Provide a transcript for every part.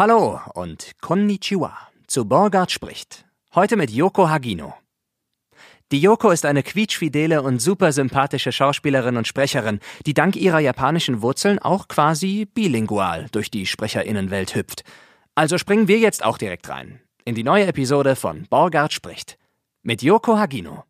Hallo und Konnichiwa zu Borgard spricht. Heute mit Yoko Hagino. Die Yoko ist eine quietschfidele und super sympathische Schauspielerin und Sprecherin, die dank ihrer japanischen Wurzeln auch quasi bilingual durch die Sprecherinnenwelt hüpft. Also springen wir jetzt auch direkt rein in die neue Episode von Borgard spricht mit Yoko Hagino.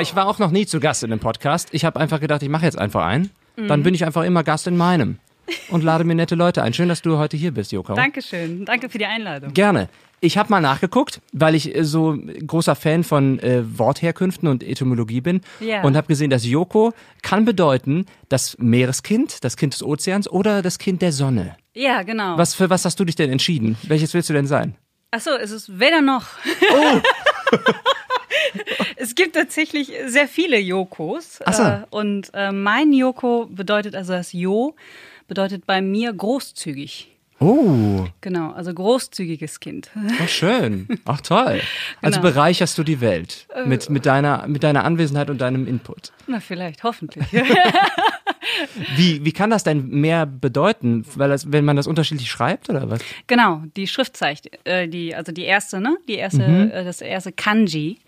Ja, ich war auch noch nie zu Gast in einem Podcast. Ich habe einfach gedacht, ich mache jetzt einfach einen. Dann bin ich einfach immer Gast in meinem und lade mir nette Leute ein. Schön, dass du heute hier bist, Joko. Dankeschön. Danke für die Einladung. Gerne. Ich habe mal nachgeguckt, weil ich äh, so großer Fan von äh, Wortherkünften und Etymologie bin Ja. und habe gesehen, dass Joko kann bedeuten das Meereskind, das Kind des Ozeans oder das Kind der Sonne. Ja, genau. Was für was hast du dich denn entschieden? Welches willst du denn sein? Achso, es ist weder noch. Oh. es gibt tatsächlich sehr viele Yokos. Ach so. Äh, und äh, mein Yoko bedeutet, also das Jo bedeutet bei mir großzügig. Oh, Genau, also großzügiges Kind. oh schön. Ach toll. Also Genau. Äh. bereicherst du die Welt mit, mit, deiner, mit deiner Anwesenheit und deinem Input. Na, vielleicht, hoffentlich. Wie, wie kann das denn mehr bedeuten? Weil das, wenn man das unterschiedlich schreibt oder was? genau, die Schriftzeichen, äh, die, also die erste, ne? Die erste, Mhm. äh, das erste Kanji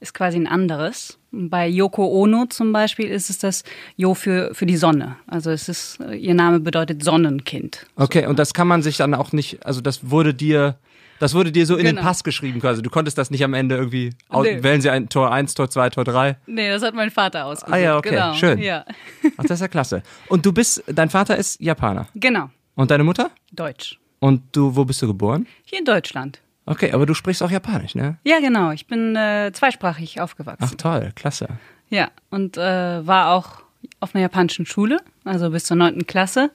ist quasi ein anderes. Bei Yoko Ono zum Beispiel ist es das Jo für, für die Sonne. Also es ist, äh, ihr Name bedeutet Sonnenkind. Okay, und das kann man sich dann auch nicht, also das wurde dir, das wurde dir so in den Genau. Pass geschrieben quasi. Du konntest das nicht am Ende irgendwie, Nee. wählen sie ein Tor 1, Tor 2, Tor 3. Nee, das hat mein Vater ausgesucht. Ah ja, okay, genau. schön. Ja, Ach, das ist ja klasse. Und du bist, dein Vater ist Japaner. genau. Und deine Mutter? Deutsch. Und du, wo bist du geboren? Hier in Deutschland. Okay, aber du sprichst auch Japanisch, ne? Ja, genau. Ich bin äh, zweisprachig aufgewachsen. Ach toll, klasse. Ja, und äh, war auch auf einer japanischen Schule, also bis zur neunten Klasse,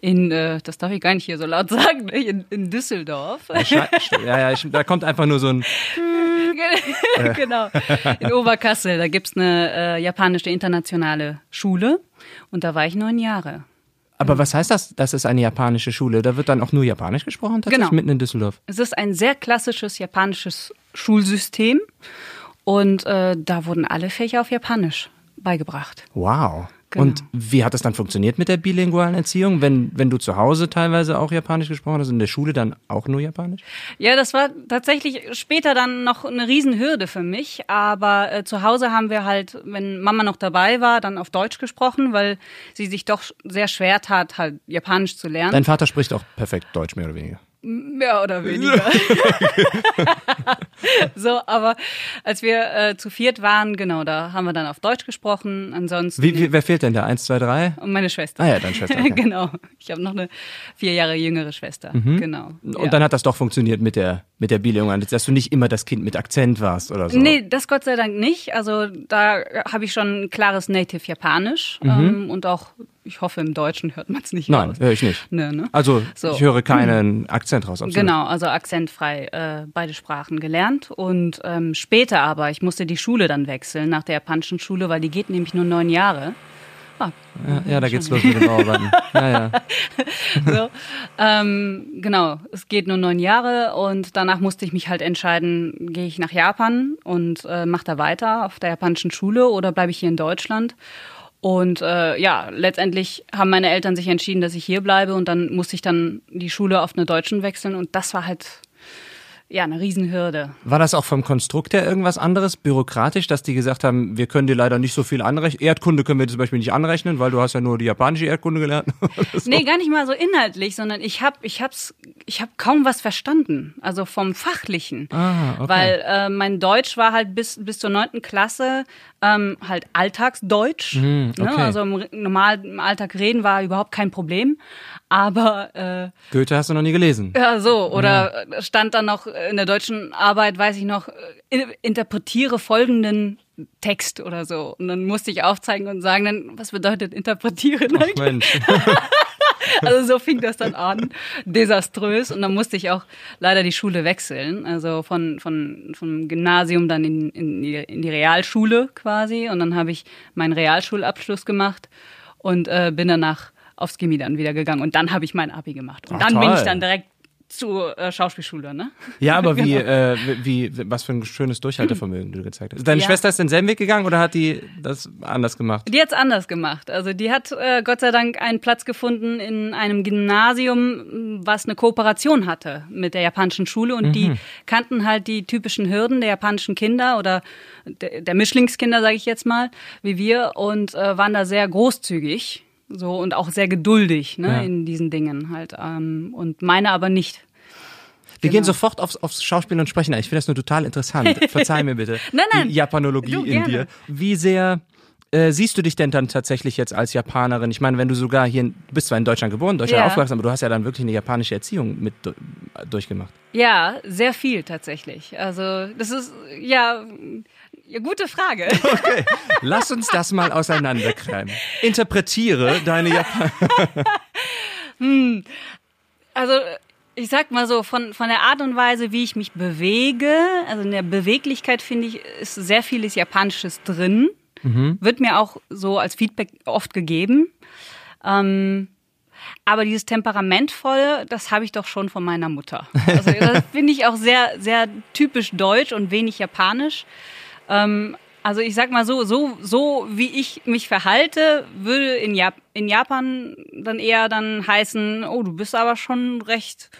in, äh, das darf ich gar nicht hier so laut sagen, ne, in, in Düsseldorf. Ja, ja, ja, ich, da kommt einfach nur so ein, genau. In Oberkassel, da gibt's eine äh, japanische internationale Schule und da war ich neun Jahre. aber was heißt das? Das ist eine japanische Schule. Da wird dann auch nur Japanisch gesprochen, tatsächlich Genau. mitten in Düsseldorf. Es ist ein sehr klassisches japanisches Schulsystem und äh, da wurden alle Fächer auf Japanisch beigebracht. Wow. Genau. Und wie hat das dann funktioniert mit der bilingualen Erziehung, wenn, wenn du zu Hause teilweise auch Japanisch gesprochen hast und in der Schule dann auch nur Japanisch? Ja, das war tatsächlich später dann noch eine Riesenhürde für mich. Aber äh, zu Hause haben wir halt, wenn Mama noch dabei war, dann auf Deutsch gesprochen, weil sie sich doch sehr schwer tat, halt Japanisch zu lernen. Dein Vater spricht auch perfekt Deutsch, mehr oder weniger. Mehr oder weniger. so, aber als wir äh, zu viert waren, genau, da haben wir dann auf Deutsch gesprochen. Ansonsten. Wie, wie, wer fehlt denn da? Eins, zwei, drei? und meine Schwester. Ah ja, deine Schwester, okay. Mhm. genau. Ich habe noch eine vier Jahre jüngere Schwester. Genau. Und ja. dann hat das doch funktioniert mit der, mit der bilingualen, dass du nicht immer das Kind mit Akzent warst oder so. Nee, das Gott sei Dank nicht. Also da habe ich schon ein klares Native Japanisch ähm, und auch, ich hoffe, im Deutschen hört man es nicht Mhm. Nein, höre ich nicht. Nee, ne? Also, So. ich höre keinen Akzent raus. Absolut. Genau, also akzentfrei äh, beide Sprachen gelernt. Und ähm, später aber, ich musste die Schule dann wechseln nach der japanischen Schule, weil die geht nämlich nur neun Jahre. Ah, Ja, ja, da geht's los mit dem Bauarbeiten. Ja, ja. so. ähm, genau, es geht nur neun Jahre und danach musste ich mich halt entscheiden, gehe ich nach Japan und äh, mache da weiter auf der japanischen Schule oder bleibe ich hier in Deutschland. Und äh, ja, letztendlich haben meine Eltern sich entschieden, dass ich hier bleibe und dann musste ich dann die Schule auf eine Deutschen wechseln und das war halt ja eine Riesenhürde. War das auch vom Konstrukt her irgendwas anderes, bürokratisch, dass die gesagt haben, wir können dir leider nicht so viel anrechnen? Erdkunde können wir zum Beispiel nicht anrechnen, weil du hast ja nur die japanische Erdkunde gelernt. So. Nee, gar nicht mal so inhaltlich, sondern ich habe ich hab's, ich hab kaum was verstanden. Also vom Fachlichen. Ah, okay. Weil äh, mein Deutsch war halt bis, bis zur neunten Klasse ähm, halt Alltagsdeutsch. ne? Hm, okay. Also im, Re- normal im Alltag reden war überhaupt kein Problem. Aber äh, Goethe hast du noch nie gelesen. ja, so. Oder stand dann noch in der deutschen Arbeit, weiß ich noch, äh, interpretiere folgenden Text oder so. Und dann musste ich aufzeigen und sagen dann, was bedeutet interpretieren Ach, Mensch. also so fing das dann an, desaströs. Und dann musste ich auch leider die Schule wechseln. Also von, von, vom Gymnasium dann in, in, die, in die Realschule quasi. Und dann habe ich meinen Realschulabschluss gemacht und äh, bin danach aufs Gimmi dann wieder gegangen. Und dann habe ich mein Abi gemacht. Und Ach, dann bin ich toll. dann direkt zur äh, Schauspielschule, ne? Ja, aber wie, Genau. äh, wie, was für ein schönes Durchhaltevermögen du gezeigt hast. Deine Ja. Schwester ist denselben Weg gegangen oder hat die das anders gemacht? Die hat's anders gemacht. Also die hat äh, Gott sei Dank einen Platz gefunden in einem Gymnasium, was eine Kooperation hatte mit der japanischen Schule und die kannten halt die typischen Hürden der japanischen Kinder oder der, der Mischlingskinder, sage ich jetzt mal, wie wir und äh, waren da sehr großzügig. So und auch sehr geduldig ne, Ja. in diesen Dingen halt. Ähm, und meine aber nicht. Wir Genau. gehen sofort aufs, aufs Schauspiel und Sprechen ein. Ich finde das nur total interessant. Verzeih mir bitte. Nein, nein. Die Japanologie Du, in dir. Wie sehr äh, siehst du dich denn dann tatsächlich jetzt als Japanerin? Ich meine, wenn du sogar hier, in, du bist zwar in Deutschland geboren, Deutschland Ja. aufgewachsen, aber du hast ja dann wirklich eine japanische Erziehung mit du- durchgemacht. Ja, sehr viel tatsächlich. Also das ist ja gute Frage. Lass uns das mal auseinanderkreimen. Interpretiere deine Japan. Also ich sag mal so, von, von der Art und Weise, wie ich mich bewege, also in der Beweglichkeit finde ich, ist sehr vieles Japanisches drin. Wird mir auch so als Feedback oft gegeben. Ähm, aber dieses Temperamentvolle, das habe ich doch schon von meiner Mutter. Also das finde ich auch sehr, sehr typisch deutsch und wenig japanisch. Ähm, also ich sag mal so, so, so wie ich mich verhalte, würde in, Jap in Japan dann eher dann heißen, oh, du bist aber schon recht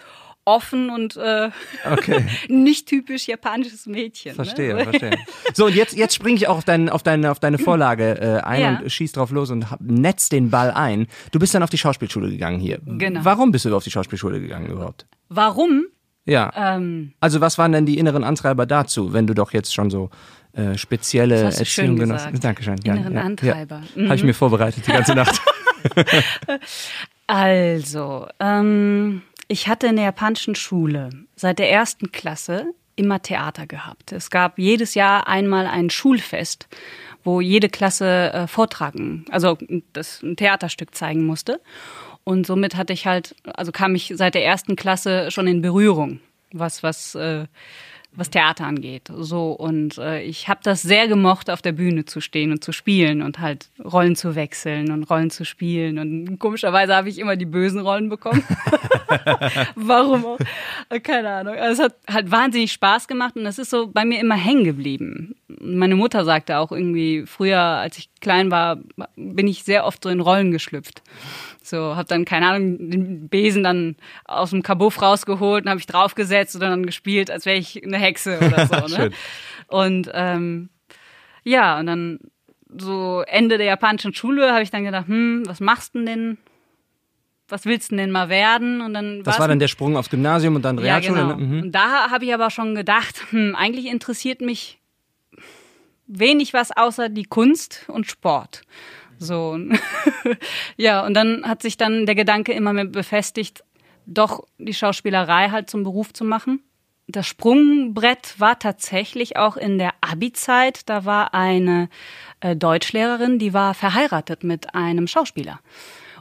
offen und äh, Okay. nicht typisch japanisches Mädchen. Verstehe, ne? verstehe. So, und jetzt, jetzt springe ich auch auf, dein, auf, deine, auf deine Vorlage äh, ein Ja. und schieß drauf los und netz den Ball ein. Du bist dann auf die Schauspielschule gegangen hier. Genau. Warum bist du auf die Schauspielschule gegangen überhaupt? Warum? Ja. Ähm, Also was waren denn die inneren Antreiber dazu, wenn du doch jetzt schon so äh, spezielle Das Erziehung genossen. Dankeschön. Inneren ja, Antreiber. Ja. Habe ich mir vorbereitet die ganze Nacht. Also, ähm, ich hatte in der japanischen Schule seit der ersten Klasse immer Theater gehabt. Es gab jedes Jahr einmal ein Schulfest, wo jede Klasse äh, vortragen, also das ein Theaterstück zeigen musste. Und somit hatte ich halt, also kam ich seit der ersten Klasse schon in Berührung, was was äh, was Theater angeht. So und äh, ich habe das sehr gemocht, auf der Bühne zu stehen und zu spielen und halt Rollen zu wechseln und Rollen zu spielen. Und komischerweise habe ich immer die bösen Rollen bekommen. Warum auch? Äh, Keine Ahnung. Also es hat halt wahnsinnig Spaß gemacht und das ist so bei mir immer hängen geblieben. Meine Mutter sagte auch irgendwie, früher, als ich klein war, bin ich sehr oft so in Rollen geschlüpft. So, hab dann, keine Ahnung, den Besen dann aus dem Kabuff rausgeholt und habe ich draufgesetzt und dann gespielt, als wäre ich eine Hexe oder so. ne? Und ähm, ja, und dann so Ende der japanischen Schule habe ich dann gedacht, hm, was machst du denn? Was willst du denn mal werden? Und dann Das war dann der Sprung aufs Gymnasium und dann ja, Realschule. genau. ne? Mhm. Und da habe ich aber schon gedacht, hm, eigentlich interessiert mich wenig was außer die Kunst und Sport. So. ja, und dann hat sich dann der Gedanke immer mehr befestigt, doch die Schauspielerei halt zum Beruf zu machen. Das Sprungbrett war tatsächlich auch in der Abi-Zeit. Da war eine äh, Deutschlehrerin, die war verheiratet mit einem Schauspieler.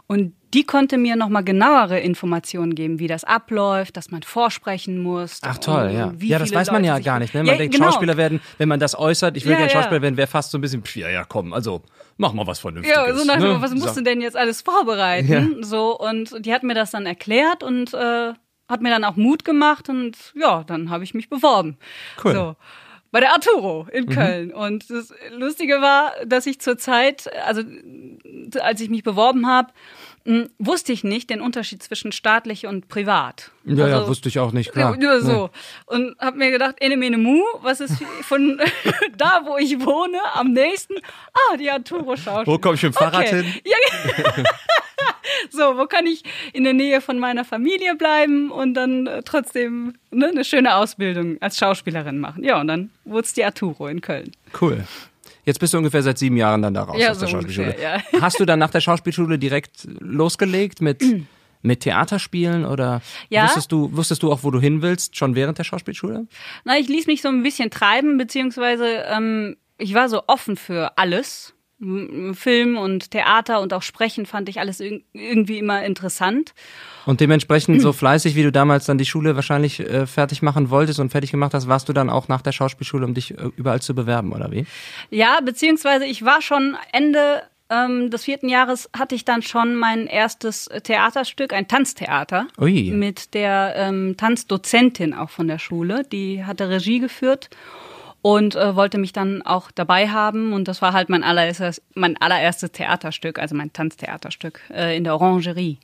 Und die konnte mir nochmal genauere Informationen geben, wie das abläuft, dass man vorsprechen muss. Ach toll, ja. Ja, das weiß man Leute ja gar nicht. Ne? Man Ja, denkt, genau. Schauspieler werden, wenn man das äußert, ich will Ja, gerne ja. Schauspieler werden, wäre fast so ein bisschen, pf, ja, ja, komm, also mach mal was Vernünftiges. Ja, so nach ne? Was musst So. du denn jetzt alles vorbereiten? So, und die hat mir das dann erklärt und äh, hat mir dann auch Mut gemacht und ja, dann habe ich mich beworben. Cool. So. Bei der Arturo in Köln. Und das Lustige war, dass ich zur Zeit, also als ich mich beworben habe, mh, wusste ich nicht den Unterschied zwischen staatlich und privat. Ja, ja, Also- wusste ich auch nicht, klar. ja, nur so. Und habe mir gedacht, ene mene mu, was ist von da, wo ich wohne, am nächsten? Ah, die Arturo Schauspiel. Wo komm ich mit dem Fahrrad okay. hin? Ja, so, wo kann ich in der Nähe von meiner Familie bleiben und dann äh, trotzdem ne, eine schöne Ausbildung als Schauspielerin machen? Ja, und dann wurde es die Arturo in Köln. Cool. Jetzt bist du ungefähr seit sieben Jahren dann da raus Ja, aus der so Schauspielschule. ungefähr, Hast du dann nach der Schauspielschule direkt losgelegt mit, mit Theaterspielen oder Ja. wusstest, du, wusstest du auch, wo du hin willst, schon während der Schauspielschule? Na, ich ließ mich so ein bisschen treiben, beziehungsweise ähm, ich war so offen für alles. Film und Theater und auch Sprechen fand ich alles irgendwie immer interessant. Und dementsprechend so fleißig, wie du damals dann die Schule wahrscheinlich äh, fertig machen wolltest und fertig gemacht hast, warst du dann auch nach der Schauspielschule, um dich äh, überall zu bewerben, oder wie? Ja, beziehungsweise ich war schon Ende ähm, des vierten Jahres hatte ich dann schon mein erstes Theaterstück, ein Tanztheater, Ui. mit der ähm, Tanzdozentin auch von der Schule. Die hatte Regie geführt und äh, wollte mich dann auch dabei haben. Und das war halt mein allererstes, mein allererstes Theaterstück, also mein Tanztheaterstück äh, in der Orangerie.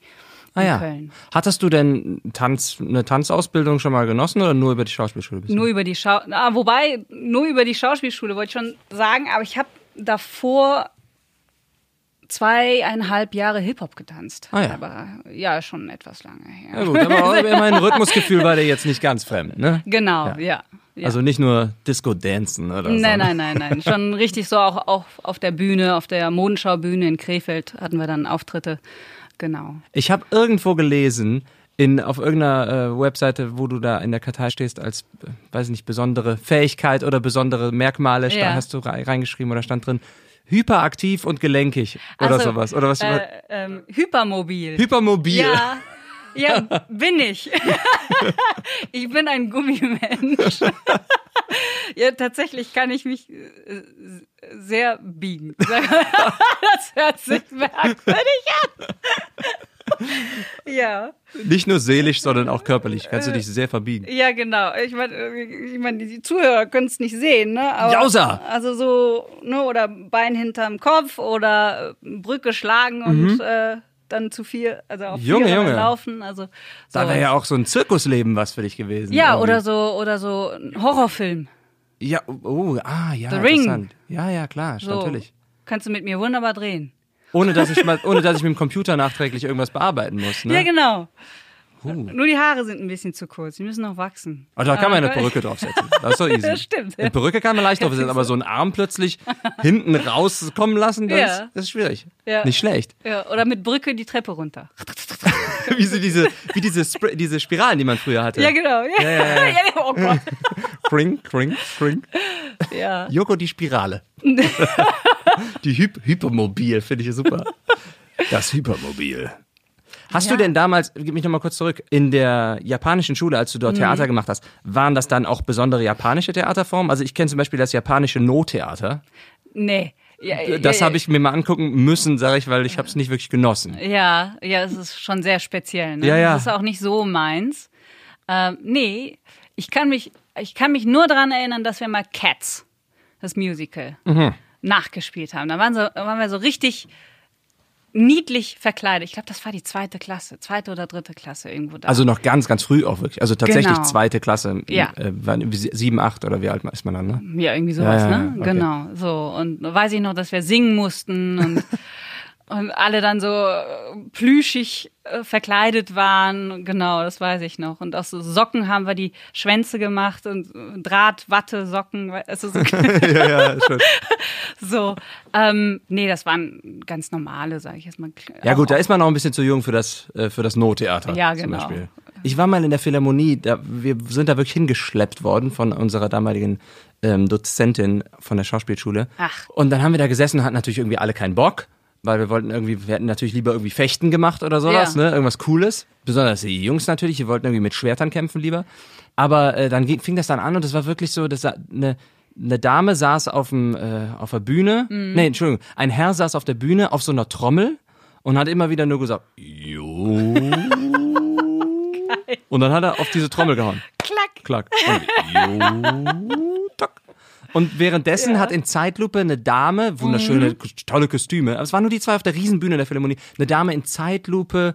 Ah ja. Köln. Hattest du denn Tanz, eine Tanzausbildung schon mal genossen oder nur über die Schauspielschule? Bisher? Nur über die Schau ah, wobei, nur über die Schauspielschule wollte ich schon sagen, aber ich habe davor zweieinhalb Jahre Hip-Hop getanzt. Ah, ja. Aber ja, schon etwas lange her. Ja gut, aber mein Rhythmusgefühl war dir jetzt nicht ganz fremd, ne? Genau, ja. ja. Ja. Also nicht nur Disco-Dancen oder so. Nein, nein, nein, nein. Schon richtig so auch, auch auf der Bühne, auf der Modenschaubühne in Krefeld hatten wir dann Auftritte. Genau. Ich habe irgendwo gelesen, in, auf irgendeiner äh, Webseite, wo du da in der Kartei stehst, als, äh, weiß ich nicht, besondere Fähigkeit oder besondere Merkmale, ja. hast du reingeschrieben oder stand drin, hyperaktiv und gelenkig oder also, sowas. Oder was? Äh, ähm, hypermobil. Hypermobil. Ja. Ja, bin ich. ich bin ein Gummimensch. ja, tatsächlich kann ich mich äh, sehr biegen. Das hört sich merkwürdig an. ja. Nicht nur seelisch, sondern auch körperlich. Kannst du dich sehr verbiegen. Ja, genau. Ich meine, ich mein, die Zuhörer können es nicht sehen, ne? Aber, Jausa! Also so, ne, oder Bein hinterm Kopf oder Brücke schlagen und mhm. äh, dann zu viel, also auf Junge, Junge. laufen. Also so. Da wäre ja auch so ein Zirkusleben was für dich gewesen. Ja, irgendwie. oder so, oder so ein Horrorfilm. Ja, oh, ah, ja, The Ring. Ja, ja, klar, so. natürlich. Kannst du mit mir wunderbar drehen. Ohne dass ich mal, ohne dass ich mit dem Computer nachträglich irgendwas bearbeiten muss, ne? Ja, genau. Uh. Nur die Haare sind ein bisschen zu kurz, die müssen noch wachsen. Also da kann man eine Perücke draufsetzen. Das ist doch easy. Das stimmt. Eine Perücke kann man leicht draufsetzen, aber so einen Arm plötzlich hinten rauskommen lassen, das, Ja. ist, das ist schwierig. Ja. Nicht schlecht. Ja, oder mit Brücke die Treppe runter. wie so diese, wie diese, diese Spiralen, die man früher hatte. Ja, genau. Ja, Ja, ja, ja. oh Gott. Kring, kring, kring. Ja. Joko die Spirale. die Hyp Hypermobil, finde ich super. Das Hypermobil. Hast Ja. du denn damals, gib mich nochmal kurz zurück, in der japanischen Schule, als du Mhm. dort Theater gemacht hast, waren das dann auch besondere japanische Theaterformen? Also ich kenne zum Beispiel das japanische No-Theater. Nee. Ja, Das ja, habe ich mir mal angucken müssen, sage ich, weil ich habe es nicht wirklich genossen. Ja, ja, es ist schon sehr speziell. Ne? Ja, ja. Das ist auch nicht so meins. Ähm, nee, ich kann mich, ich kann mich nur daran erinnern, dass wir mal Cats, das Musical, Mhm. nachgespielt haben. Da waren, so, da waren wir so richtig niedlich verkleidet. Ich glaube, das war die zweite Klasse, zweite oder dritte Klasse irgendwo da. Also noch ganz, ganz früh auch wirklich. Also tatsächlich Genau. zweite Klasse. Ja. Äh, sieben, acht oder wie alt ist man dann, ne? Ja, irgendwie sowas, Ja, ja, ne? okay. Genau, so. Und weiß ich noch, dass wir singen mussten und, und alle dann so äh, plüschig äh, verkleidet waren. Genau, das weiß ich noch. Und aus so Socken haben wir die Schwänze gemacht und äh, Draht, Watte, Socken. Also so, ja, ja, schon. so. Ähm, nee, das waren ganz normale, sage ich jetzt mal. Ja gut, da ist man noch ein bisschen zu jung für das, äh, für das No-Theater Ja, zum genau. Beispiel. Ich war mal in der Philharmonie, da, wir sind da wirklich hingeschleppt worden von unserer damaligen ähm, Dozentin von der Schauspielschule. Ach. Und dann haben wir da gesessen und hatten natürlich irgendwie alle keinen Bock, weil wir wollten irgendwie, wir hätten natürlich lieber irgendwie Fechten gemacht oder sowas, Ja. ne? Irgendwas Cooles. Besonders die Jungs natürlich, die wollten irgendwie mit Schwertern kämpfen lieber. Aber äh, dann ging, fing das dann an und es war wirklich so, dass da eine, eine Dame saß auf, dem, äh, auf der Bühne. Mhm. Nee, Entschuldigung, ein Herr saß auf der Bühne auf so einer Trommel und hat immer wieder nur gesagt, jo. und dann hat er auf diese Trommel gehauen. Klack. Klack. Und, jo, tack. Und währenddessen hat in Zeitlupe eine Dame, wunderschöne, Mhm. tolle Kostüme, aber es waren nur die zwei auf der Riesenbühne der Philharmonie, eine Dame in Zeitlupe,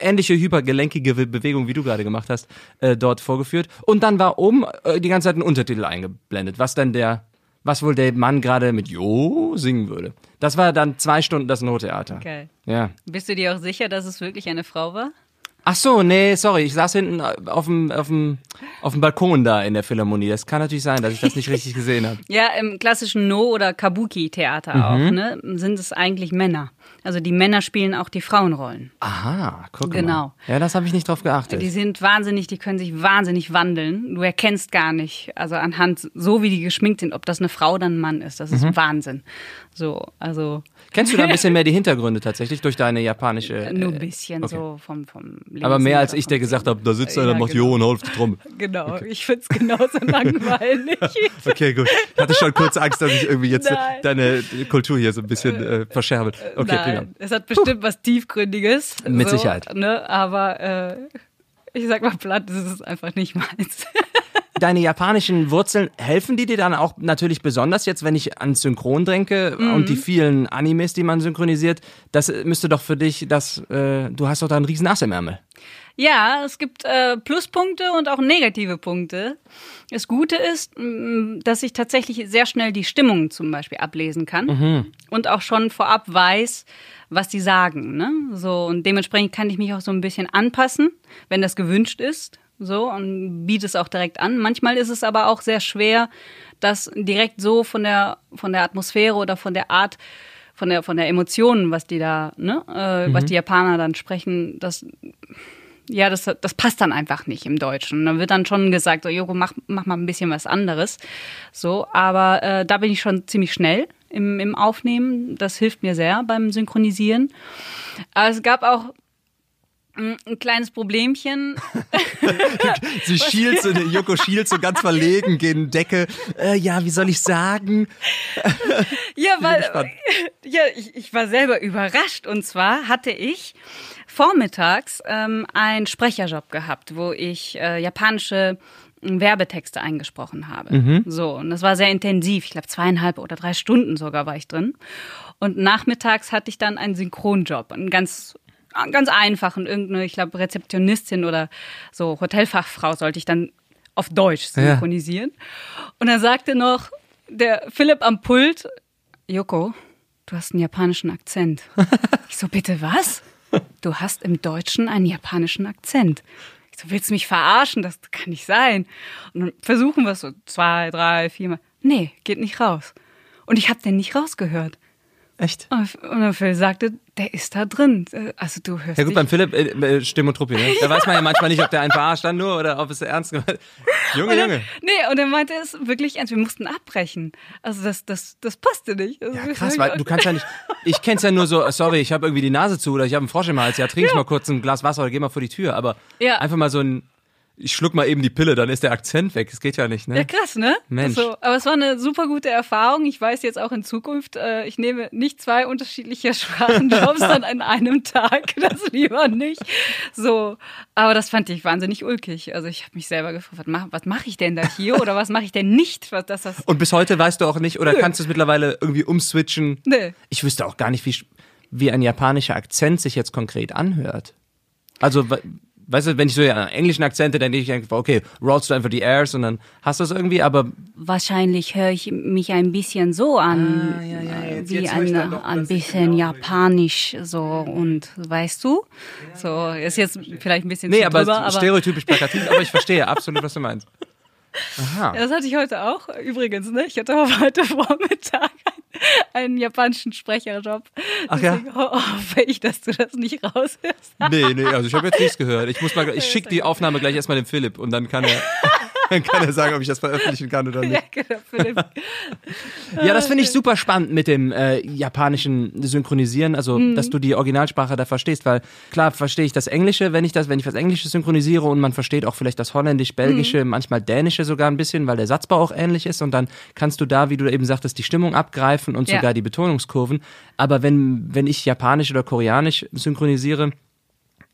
ähnliche hypergelenkige Be- Bewegung, wie du gerade gemacht hast, äh, dort vorgeführt. Und dann war oben äh, die ganze Zeit ein Untertitel eingeblendet, was dann der, was wohl der Mann gerade mit Jo singen würde. Das war dann zwei Stunden das No-Theater. Geil. Ja. Bist du dir auch sicher, dass es wirklich eine Frau war? Ach so, nee, sorry, ich saß hinten auf dem, auf dem, auf dem Balkon da in der Philharmonie. Das kann natürlich sein, dass ich das nicht richtig gesehen habe. Ja, im klassischen No- oder Kabuki-Theater Mhm. auch, ne, sind es eigentlich Männer. Also die Männer spielen auch die Frauenrollen. Aha, guck mal. Genau. Ja, das habe ich nicht drauf geachtet. Die sind wahnsinnig, die können sich wahnsinnig wandeln. Du erkennst gar nicht, also anhand, so wie die geschminkt sind, ob das eine Frau oder ein Mann ist. Das ist Mhm. Wahnsinn. So, also Kennst du da ein bisschen mehr die Hintergründe tatsächlich durch deine japanische? äh, nur ein bisschen okay. so vom, vom Lesen Aber mehr als ich, der gesagt habe, da sitzt Ja, einer, macht genau. Jo und haut auf die Trommel. Genau, ich find's genauso langweilig. Okay, gut. Ich hatte schon kurz Angst, dass ich irgendwie jetzt Nein. deine Kultur hier so ein bisschen äh, verscherbel. Okay, prima. Nein, es hat bestimmt was Tiefgründiges. Mit so, Sicherheit. Ne, aber äh, ich sag mal platt, das ist einfach nicht meins. Deine japanischen Wurzeln, helfen die dir dann auch natürlich besonders jetzt, wenn ich an Synchron denke Mhm. und die vielen Animes, die man synchronisiert? Das müsste doch für dich, das, äh, du hast doch da einen riesen Ass im Ärmel. Ja, es gibt äh, Pluspunkte und auch negative Punkte. Das Gute ist, dass ich tatsächlich sehr schnell die Stimmung zum Beispiel ablesen kann und auch schon vorab weiß, was die sagen. Ne? So und dementsprechend kann ich mich auch so ein bisschen anpassen, wenn das gewünscht ist. So und biete es auch direkt an. Manchmal ist es aber auch sehr schwer, das direkt so von der von der Atmosphäre oder von der Art von der von der Emotionen, was die da, ne, äh, was die Japaner dann sprechen, das ja, das, das passt dann einfach nicht im Deutschen. Da wird dann schon gesagt, so, Joko, mach, mach mal ein bisschen was anderes. So, aber äh, da bin ich schon ziemlich schnell im, im Aufnehmen. Das hilft mir sehr beim Synchronisieren. Aber es gab auch ein kleines Problemchen. Sie schielt so, Yoko schielt so ganz verlegen gegen Decke. Äh, ja, wie soll ich sagen? Ja, weil ja, ich, ich war selber überrascht. Und zwar hatte ich vormittags ähm, einen Sprecherjob gehabt, wo ich äh, japanische ähm, Werbetexte eingesprochen habe. So, und das war sehr intensiv. Ich glaube, zweieinhalb oder drei Stunden sogar war ich drin. Und nachmittags hatte ich dann einen Synchronjob, einen ganz ganz einfachen, irgendeine, ich glaube, Rezeptionistin oder so Hotelfachfrau sollte ich dann auf Deutsch synchronisieren. Und dann sagte noch der Philipp am Pult, Joko, du hast einen japanischen Akzent. Ich so, bitte was? Du hast im Deutschen einen japanischen Akzent. Ich so, willst du mich verarschen? Das kann nicht sein. Und dann versuchen wir es so zwei, drei, viermal. Nee, geht nicht raus. Und ich habe den nicht rausgehört. Echt? Und der Phil sagte, der ist da drin. Also du hörst Ja gut, beim Philipp, äh, äh, Stimmotruppi, ne? Da weiß man ja manchmal nicht, ob der einen verarscht dann nur oder ob es ernst gemeint Junge, Und dann, Junge. Nee, und er meinte es wirklich ernst. Wir mussten abbrechen. Also das, das, das passte nicht. Also Ja, krass, weil du kannst ja nicht. Ich kenn's ja nur so, sorry, ich habe irgendwie die Nase zu oder ich habe einen Frosch im Hals. Ja, trink ich mal kurz ein Glas Wasser oder geh mal vor die Tür. Aber Ja. einfach mal so ein, ich schluck mal eben die Pille, dann ist der Akzent weg. Das geht ja nicht, ne? Ja, krass, ne? Mensch. So, aber es war eine super gute Erfahrung. Ich weiß jetzt auch in Zukunft, äh, ich nehme nicht zwei unterschiedliche Sprachenjobs dann an einem Tag. Das lieber nicht. So, aber das fand ich wahnsinnig ulkig. Also ich habe mich selber gefragt, was mache was mach ich denn da hier oder was mache ich denn nicht? Was, dass das, Und bis heute weißt du auch nicht, oder kannst du es mittlerweile irgendwie umswitchen? Nee. Ich wüsste auch gar nicht, wie, wie ein japanischer Akzent sich jetzt konkret anhört. Also, weißt du, wenn ich so ja, englischen Akzente, dann denke ich einfach, okay, rollst du einfach die Airs und dann hast du es irgendwie, aber Wahrscheinlich höre ich mich ein bisschen so an, Ah, ja, ja, jetzt- wie jetzt ein, ein bisschen genau. japanisch so und weißt du? So ist jetzt vielleicht ein bisschen nee, zu aber, drüber, aber stereotypisch plakativ, aber ich verstehe absolut, was du meinst. Aha. Ja, das hatte ich heute auch. Übrigens, ne? Ich hatte auch heute Vormittag einen, japanischen Sprecherjob. Ach ja? Deswegen ho- hoffe ich, dass du das nicht raushörst. Nee, nee, also ich habe jetzt nichts gehört. Ich muss mal, ich schicke die Aufnahme gleich erstmal dem Philipp und dann kann er, dann kann er sagen, ob ich das veröffentlichen kann oder nicht. Ja, genau. Ja, das finde ich super spannend mit dem äh, japanischen Synchronisieren, also Mhm. dass du die Originalsprache da verstehst, weil klar verstehe ich das Englische, wenn ich das, wenn ich was Englisches synchronisiere und man versteht auch vielleicht das Holländisch, Belgische, Mhm. manchmal Dänische sogar ein bisschen, weil der Satzbau auch ähnlich ist und dann kannst du da, wie du eben sagtest, die Stimmung abgreifen und Ja. sogar die Betonungskurven. Aber wenn wenn ich Japanisch oder Koreanisch synchronisiere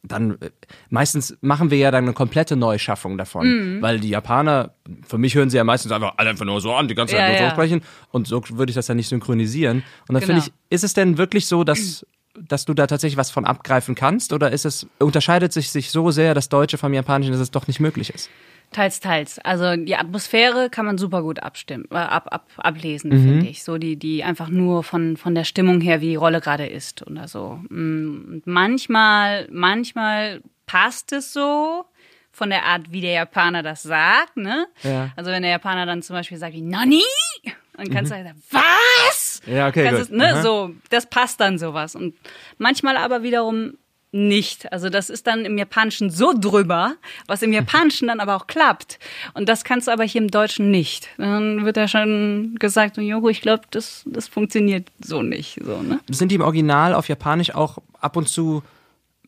dann äh, meistens machen wir ja dann eine komplette Neuschaffung davon, Mhm. weil die Japaner, für mich hören sie ja meistens einfach alle einfach nur so an, die ganze Zeit Ja, nur so ja. sprechen und so würde ich das ja nicht synchronisieren. Und dann Genau. finde ich, ist es denn wirklich so, dass dass du da tatsächlich was von abgreifen kannst oder ist es unterscheidet sich sich so sehr das Deutsche vom Japanischen, dass es doch nicht möglich ist? Teils, teils. Also die Atmosphäre kann man super gut abstimmen, äh, ab, ab, ablesen, Mhm. finde ich. So die, die einfach nur von, von der Stimmung her, wie die Rolle gerade ist oder so. Mm, Und manchmal, manchmal passt es so von der Art, wie der Japaner das sagt, ne? Ja. Also wenn der Japaner dann zum Beispiel sagt, wie Nani, dann kannst du halt sagen, was? Mhm. Ja, okay, Kannst gut. es, ne, Aha. so, das passt dann sowas. Und manchmal aber wiederum nicht. Also das ist dann im Japanischen so drüber, was im Japanischen dann aber auch klappt. Und das kannst du aber hier im Deutschen nicht. Dann wird ja schon gesagt, Joko, ich glaube, das, das funktioniert so nicht. So, ne? Sind die im Original auf Japanisch auch ab und zu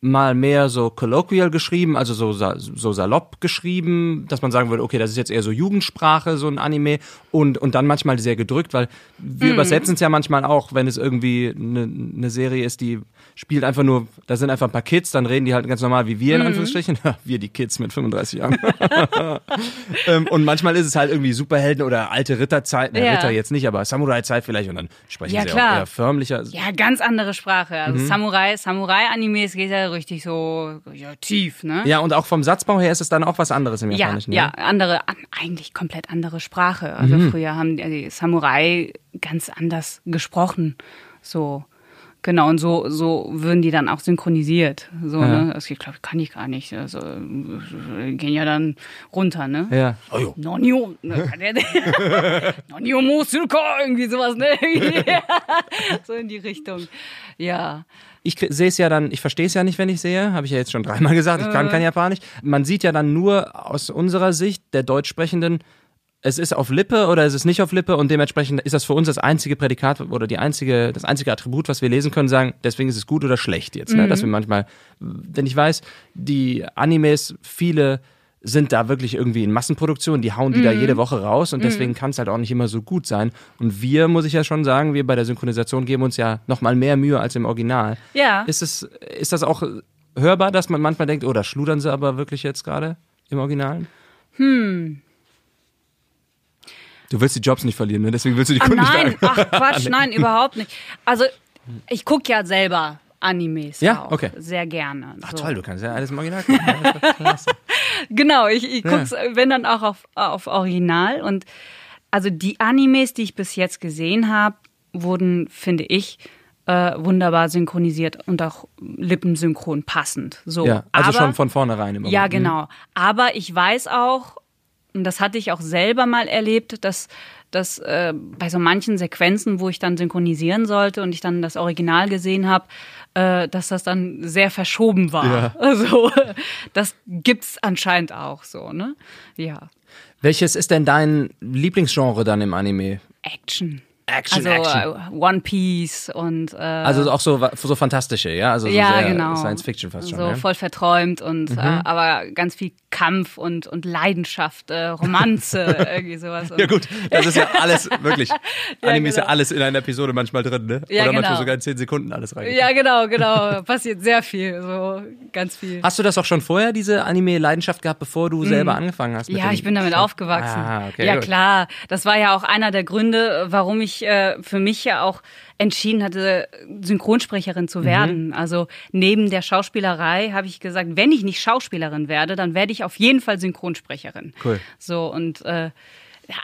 mal mehr so colloquial geschrieben, also so, so salopp geschrieben, dass man sagen würde, okay, das ist jetzt eher so Jugendsprache, so ein Anime und, und dann manchmal sehr gedrückt, weil wir übersetzen es ja manchmal auch, wenn es irgendwie eine, eine Serie ist, die spielt einfach nur, da sind einfach ein paar Kids, dann reden die halt ganz normal wie wir in Anführungsstrichen, wir die Kids mit 35 Jahren. ähm, und manchmal ist es halt irgendwie Superhelden oder alte Ritterzeit, Ja. Ritter jetzt nicht, aber Samurai-Zeit vielleicht und dann sprechen Ja, sie klar. auch eher förmlicher. Ja, ganz andere Sprache. Also Mhm. Samurai, Samurai-Animes geht ja richtig so ja, tief, ne? Ja, und auch vom Satzbau her ist es dann auch was anderes im Ja, Japanischen. ja, ne? andere, an- eigentlich komplett andere Sprache. Also Mhm. früher haben die, die Samurai ganz anders gesprochen. So. Genau, und so, so würden die dann auch synchronisiert. So, ne? Das glaube ich, kann ich gar nicht. Also, äh, gehen ja dann runter, ne? Ja. Oh, jo. Nonio, ne, Nonio Mosuka, irgendwie sowas, ne? so in die Richtung. Ja. Ich sehe es ja dann, ich verstehe es ja nicht, wenn ich sehe, habe ich ja jetzt schon dreimal gesagt, ich kann kein Japanisch. Man sieht ja dann nur aus unserer Sicht der Deutschsprechenden, es ist auf Lippe oder es ist nicht auf Lippe und dementsprechend ist das für uns das einzige Prädikat oder die einzige, das einzige Attribut, was wir lesen können, sagen, deswegen ist es gut oder schlecht jetzt. Ne? Dass wir manchmal, wenn ich weiß, die Animes, viele sind da wirklich irgendwie in Massenproduktion, die hauen die da jede Woche raus und deswegen kann es halt auch nicht immer so gut sein. Und wir, muss ich ja schon sagen, wir bei der Synchronisation geben uns ja nochmal mehr Mühe als im Original. Ja. Ist, es, ist das auch hörbar, dass man manchmal denkt, oh, da schludern sie aber wirklich jetzt gerade im Original? Hm. Du willst die Jobs nicht verlieren, ne? deswegen willst du die Ah, Kunden nein, nicht ach Quatsch, nein, überhaupt nicht. Also, ich gucke ja selber Animes Ja, auch okay. sehr gerne. Ach so. toll, du kannst ja alles im Original gucken. Ja. Genau, ich, ich guck's, wenn dann auch auf, auf Original. Und also die Animes, die ich bis jetzt gesehen habe, wurden, finde ich, äh, wunderbar synchronisiert und auch lippensynchron passend. So. ja, also Aber- schon von vornherein im Ja, Original. genau. Aber ich weiß auch, und das hatte ich auch selber mal erlebt, dass, dass äh, bei so manchen Sequenzen, wo ich dann synchronisieren sollte und ich dann das Original gesehen habe, äh, dass das dann sehr verschoben war. Ja. Also das gibt's anscheinend auch so, ne? Ja. Welches ist denn dein Lieblingsgenre dann im Anime? Action. Action, also Action. äh, One Piece und äh, Also auch so, so fantastische, ja? Also so ja, sehr genau. Science Fiction fast schon. So ja? Mhm. voll verträumt und äh, aber ganz viel Kampf und, und Leidenschaft, äh, Romanze, irgendwie sowas. Ja gut, das ist ja alles, wirklich. Anime ist ja genau. alles in einer Episode manchmal drin, ne? Ja, Oder manchmal genau. sogar in 10 Sekunden alles rein. Ja, genau, genau. Passiert sehr viel, so ganz viel. Hast du das auch schon vorher, diese Anime-Leidenschaft gehabt, bevor du selber angefangen hast? Mhm. Ja, ich bin damit aufgewachsen. Ah, okay, ja, gut. klar. Das war ja auch einer der Gründe, warum ich äh, für mich ja auch entschieden hatte, Synchronsprecherin Mhm. zu werden. Also neben der Schauspielerei habe ich gesagt, wenn ich nicht Schauspielerin werde, dann werde ich auf jeden Fall Synchronsprecherin. Cool. So und äh,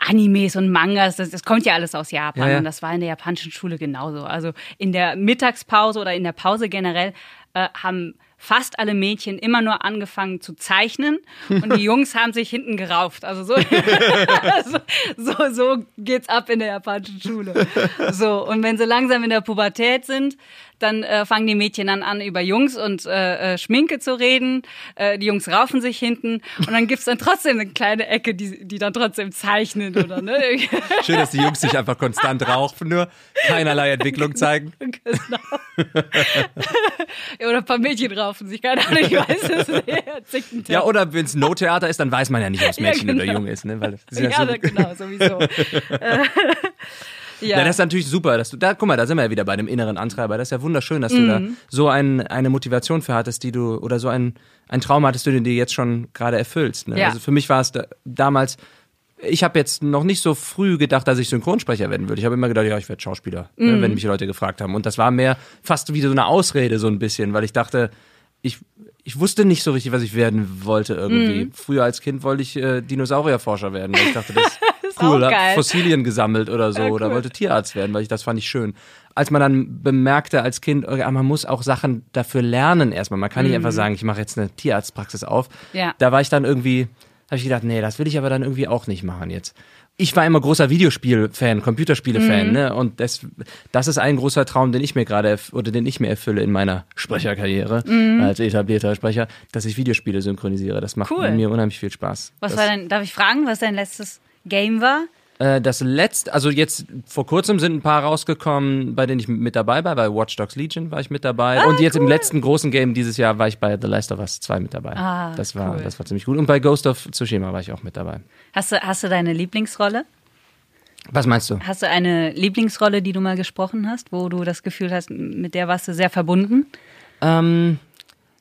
Animes und Mangas, das, das kommt ja alles aus Japan Ja, ja. und das war in der japanischen Schule genauso. Also in der Mittagspause oder in der Pause generell äh, haben fast alle Mädchen immer nur angefangen zu zeichnen und die Jungs haben sich hinten gerauft. Also so, so, so, so geht's ab in der japanischen Schule. So und wenn sie langsam in der Pubertät sind, dann äh, fangen die Mädchen dann an, über Jungs und äh, äh, Schminke zu reden. Äh, die Jungs raufen sich hinten und dann gibt's dann trotzdem eine kleine Ecke, die, die dann trotzdem zeichnen oder ne? Schön, dass die Jungs sich einfach konstant rauchen, nur keinerlei Entwicklung zeigen. Genau. ja, oder ein paar Mädchen raufen sich, keine Ahnung, ich weiß es nicht. Ja, oder wenn es No-Theater ist, dann weiß man ja nicht, ob es Ja, Mädchen oder genau. Junge ist. Ne? Weil das Ja, ja so, genau, sowieso. Äh, Ja, das ist natürlich super, dass du da, guck mal, da sind wir ja wieder bei dem inneren Antreiber. Das ist ja wunderschön, dass du da Mhm. so ein, eine Motivation für hattest, die du, oder so ein, ein Traum hattest, den du dir jetzt schon gerade erfüllst. Ne? Ja. Also für mich war es da, damals, ich habe jetzt noch nicht so früh gedacht, dass ich Synchronsprecher werden würde. Ich habe immer gedacht, ja, ich werde Schauspieler, Mhm. ne, wenn mich Leute gefragt haben. Und das war mehr fast wie so eine Ausrede, so ein bisschen, weil ich dachte, ich, ich wusste nicht so richtig, was ich werden wollte irgendwie. Mhm. Früher als Kind wollte ich äh, Dinosaurierforscher werden. Weil ich dachte, das ist cool, hab. Fossilien gesammelt oder so Ja, oder cool. wollte Tierarzt werden, weil ich das fand ich schön. als man dann bemerkte als Kind, okay, man muss auch Sachen dafür lernen erstmal. Man kann nicht Mhm. einfach sagen, ich mache jetzt eine Tierarztpraxis auf. Ja. Da war ich dann irgendwie, habe ich gedacht, nee, das will ich aber dann irgendwie auch nicht machen jetzt. Ich war immer großer Videospiel-Fan, Computerspiele-Fan, Mhm. ne? Und das, das ist ein großer Traum, den ich mir gerade oder den ich mir erfülle in meiner Sprecherkarriere Mhm. als etablierter Sprecher, dass ich Videospiele synchronisiere. Das macht Cool. mir unheimlich viel Spaß. Was das, war denn, darf ich fragen, was dein letztes Game war? Äh, das letzte, also jetzt vor kurzem sind ein paar rausgekommen, bei denen ich mit dabei war. Bei Watch Dogs Legion war ich mit dabei. und jetzt im letzten großen Game dieses Jahr war ich bei The Last of Us 2 mit dabei. Ah, das war, cool. das war ziemlich gut. Und bei Ghost of Tsushima war ich auch mit dabei. Hast du, hast du deine Lieblingsrolle? Was meinst du? Hast du eine Lieblingsrolle, die du mal gesprochen hast, wo du das Gefühl hast, mit der warst du sehr verbunden? Ähm,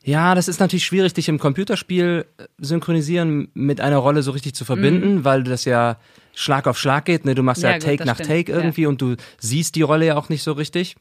ja, das ist natürlich schwierig, dich im Computerspiel äh, synchronisieren mit einer Rolle so richtig zu verbinden, weil das ja Schlag auf Schlag geht. Ne? Du machst ja. Ja, gut, Take nach stimmt, Take ja. irgendwie und du siehst die Rolle ja auch nicht so richtig.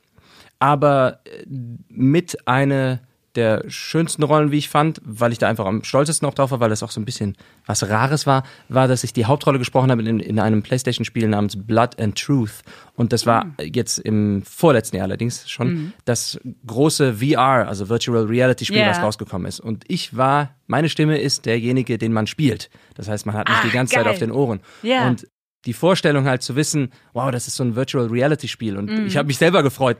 Aber äh, mit einer der schönsten Rollen, wie ich fand, weil ich da einfach am stolzesten auch drauf war, weil das auch so ein bisschen was Rares war, war, dass ich die Hauptrolle gesprochen habe in, in einem Playstation-Spiel namens Blood and Truth. Und das war jetzt im vorletzten Jahr allerdings schon das große VR, also Virtual Reality Spiel, Ja. was rausgekommen ist. Und ich war, meine Stimme ist derjenige, den man spielt. Das heißt, man hat mich Ah, die ganze Zeit geil. auf den Ohren. Ja. Und die Vorstellung halt zu wissen, wow, das ist so ein Virtual Reality Spiel und Mhm. ich habe mich selber gefreut.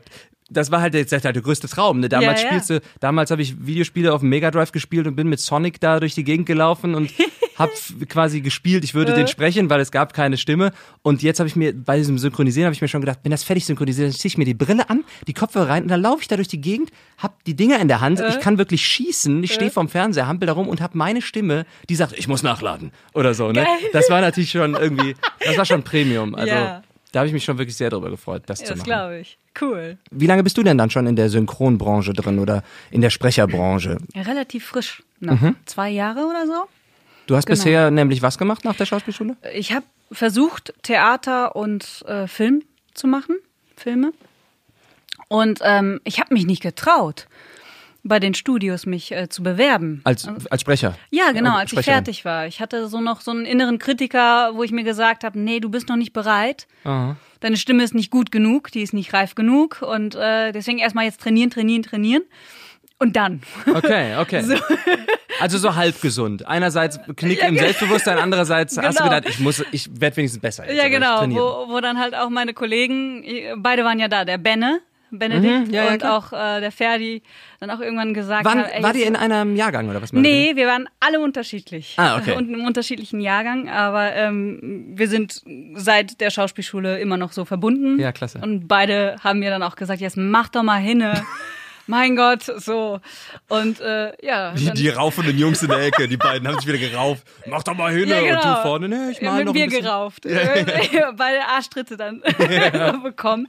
Das war halt jetzt halt der größte Traum. Ne? Damals Ja, ja. spielst du, damals habe ich Videospiele auf dem Mega Drive gespielt und bin mit Sonic da durch die Gegend gelaufen und habe quasi gespielt, ich würde Äh. den sprechen, weil es gab keine Stimme. Und jetzt habe ich mir bei diesem Synchronisieren habe ich mir schon gedacht, wenn das fertig synchronisiert, dann ziehe ich mir die Brille an, die Kopfhörer rein und dann laufe ich da durch die Gegend, habe die Dinger in der Hand, Äh. ich kann wirklich schießen, ich stehe vorm Fernseher, hampel da rum und habe meine Stimme, die sagt, ich muss nachladen oder so. Ne? Geil. Das war natürlich schon irgendwie, das war schon Premium. Also Ja. da habe ich mich schon wirklich sehr darüber gefreut, das zu Das machen. glaube ich. Cool. Wie lange bist du denn dann schon in der Synchronbranche drin oder in der Sprecherbranche? Ja, relativ frisch noch. Mhm. Zwei Jahre oder so. Du hast Genau. bisher nämlich was gemacht nach der Schauspielschule? Ich habe versucht, Theater und äh, Film zu machen, Filme. Und ähm, ich habe mich nicht getraut, bei den Studios mich äh, zu bewerben. Als, als Sprecher? Ja, genau, Äh, als ich fertig war. Ich hatte so noch so einen inneren Kritiker, wo ich mir gesagt habe, nee, du bist noch nicht bereit. Aha. Deine Stimme ist nicht gut genug, die ist nicht reif genug. Und äh, deswegen erstmal jetzt trainieren, trainieren, trainieren. Und dann. Okay, okay. Also so halb gesund. Einerseits Knick im Selbstbewusstsein, andererseits hast du Genau. gedacht, ich muss, ich werde wenigstens besser. Jetzt, Ja, genau, wo, wo dann halt auch meine Kollegen, beide waren ja da, der Benne, Benedikt Mhm, ja, ja, und klar. auch äh, der Ferdi, dann auch irgendwann gesagt Wann, haben, ey, war die in einem Jahrgang oder was? Nee, wir waren alle unterschiedlich. Ah, okay. Und im unterschiedlichen Jahrgang, aber ähm, wir sind seit der Schauspielschule immer noch so verbunden. Ja, klasse. Und beide haben mir dann auch gesagt, jetzt mach doch mal hinne. mein Gott, so. Und äh, ja. Die, die raufenden Jungs in der Ecke, die beiden haben sich wieder gerauft. Mach doch mal hin Ja, und genau. du vorne, ne, ich Ja, mal noch ein bisschen. gerauft. Beide Arschtritte dann bekommen.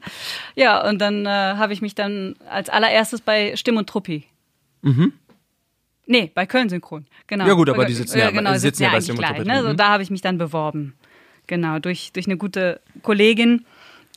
Ja, und dann äh, habe ich mich dann als allererstes bei Stimm und Truppi. Nee, bei Köln Synchron. Genau. Mhm. Ja, gut, aber die sitzen ja- genau, sitzen ja bei eigentlich Stimm und gleich, Truppi ne? drin, so, mhm. Da habe ich mich dann beworben. Genau, durch, durch eine gute Kollegin.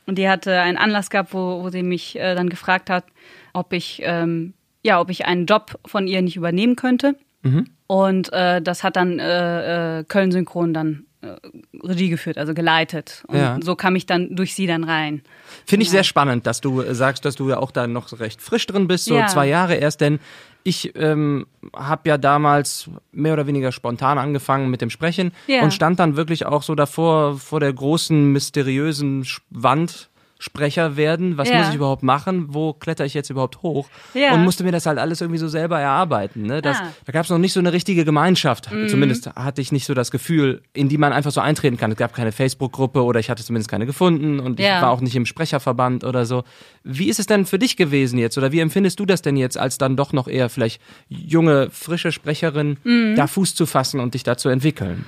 Und die hatte einen Anlass gehabt, wo, wo sie mich äh, dann gefragt hat, ob ich, ähm, ja, ob ich einen Job von ihr nicht übernehmen könnte. Mhm. Und äh, das hat dann äh, äh, Köln Synchron dann äh, Regie geführt, also geleitet. Und Ja. so kam ich dann durch sie dann rein. Finde ich sehr spannend, dass du äh, sagst, dass du ja auch da noch recht frisch drin bist, so Ja. zwei Jahre erst, denn ich ähm, habe ja damals mehr oder weniger spontan angefangen mit dem Sprechen Ja. und stand dann wirklich auch so davor, vor der großen, mysteriösen Wand. Sprecher werden, was Ja. muss ich überhaupt machen, wo kletter ich jetzt überhaupt hoch Ja. und musste mir das halt alles irgendwie so selber erarbeiten. Ne? Das, Ah. Mhm. Da gab es noch nicht so eine richtige Gemeinschaft, zumindest hatte ich nicht so das Gefühl, in die man einfach so eintreten kann. Es gab keine Facebook-Gruppe oder ich hatte zumindest keine gefunden und ich Ja. war auch nicht im Sprecherverband oder so. Wie ist es denn für dich gewesen jetzt oder wie empfindest du das denn jetzt, als dann doch noch eher vielleicht junge, frische Sprecherin, Mhm. da Fuß zu fassen und dich da zu entwickeln?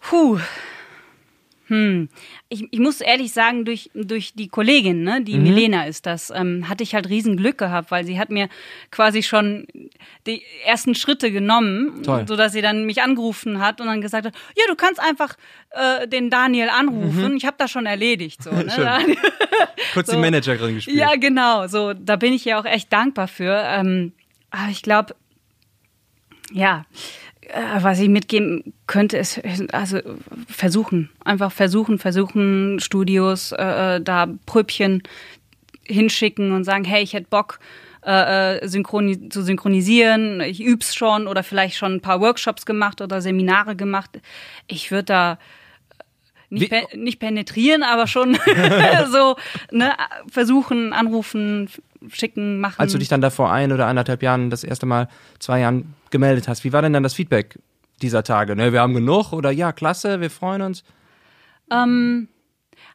Puh. Hm. Ich, ich muss ehrlich sagen, durch, durch die Kollegin, ne, die Mhm. Milena ist das, ähm, hatte ich halt riesen Glück gehabt, weil sie hat mir quasi schon die ersten Schritte genommen, Toll. so dass sie dann mich angerufen hat und dann gesagt hat, ja, du kannst einfach äh, den Daniel anrufen, ich habe das schon erledigt. So, ne? Mhm. Kurz die So. Managerin gespielt. Ja, genau. So, da bin ich ja auch echt dankbar für. Ähm, aber ich glaube, ja, was ich mitgeben könnte, ist also versuchen, einfach versuchen, versuchen, Studios, äh, da Pröbchen hinschicken und sagen, hey, ich hätte Bock, äh, äh synchroni zu synchronisieren, ich üb's schon oder vielleicht schon ein paar Workshops gemacht oder Seminare gemacht. Ich würde da nicht, pe nicht penetrieren, aber schon so ne, versuchen, anrufen, schicken, machen. Als du dich dann da vor ein oder anderthalb Jahren das erste Mal, zwei Jahren gemeldet hast, wie war denn dann das Feedback dieser Tage? Ne, wir haben genug oder ja, klasse, wir freuen uns? Ähm,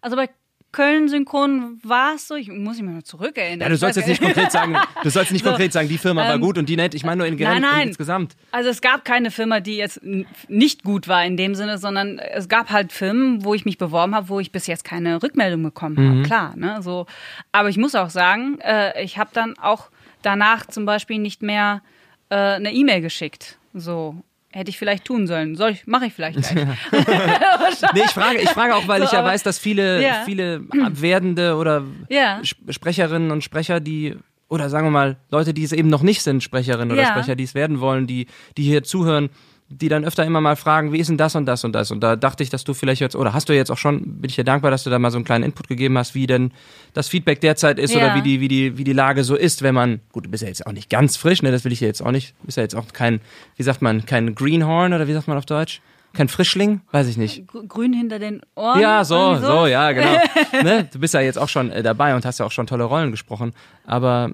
also bei Köln Synchron war es so, ich muss mich mal zurückerinnern. Ja, du sollst jetzt nicht konkret sagen, du sollst nicht so, konkret sagen, die Firma ähm, war gut und die nett. Ich meine nur in, nein, nein. insgesamt. Also es gab keine Firma, die jetzt nicht gut war in dem Sinne, sondern es gab halt Firmen, wo ich mich beworben habe, wo ich bis jetzt keine Rückmeldung bekommen habe. Mhm. Klar, ne, so. Aber ich muss auch sagen, äh, ich habe dann auch danach zum Beispiel nicht mehr äh, eine E-Mail geschickt. So, Hätte ich vielleicht tun sollen. Soll ich, mache ich vielleicht gleich. nee, ich frage, ich frage auch, weil so, ich ja weiß, dass viele, ja. viele werdende oder ja. Sprecherinnen und Sprecher, die, oder sagen wir mal, Leute, die es eben noch nicht sind, Sprecherinnen oder ja. Sprecher, die es werden wollen, die, die hier zuhören, die dann öfter immer mal fragen, wie ist denn das und das und das? Und da dachte ich, dass du vielleicht jetzt, oder hast du jetzt auch schon, bin ich dir dankbar, dass du da mal so einen kleinen Input gegeben hast, wie denn das Feedback derzeit ist ja. oder wie die, wie die, wie die Lage so ist, wenn man, gut, du bist ja jetzt auch nicht ganz frisch, ne, das will ich ja jetzt auch nicht, du bist ja jetzt auch kein, wie sagt man, kein Greenhorn oder wie sagt man auf Deutsch? Kein Frischling? Weiß ich nicht. Grün hinter den Ohren? Ja, so, so, so, ja, genau. ne? Du bist ja jetzt auch schon äh, dabei und hast ja auch schon tolle Rollen gesprochen. Aber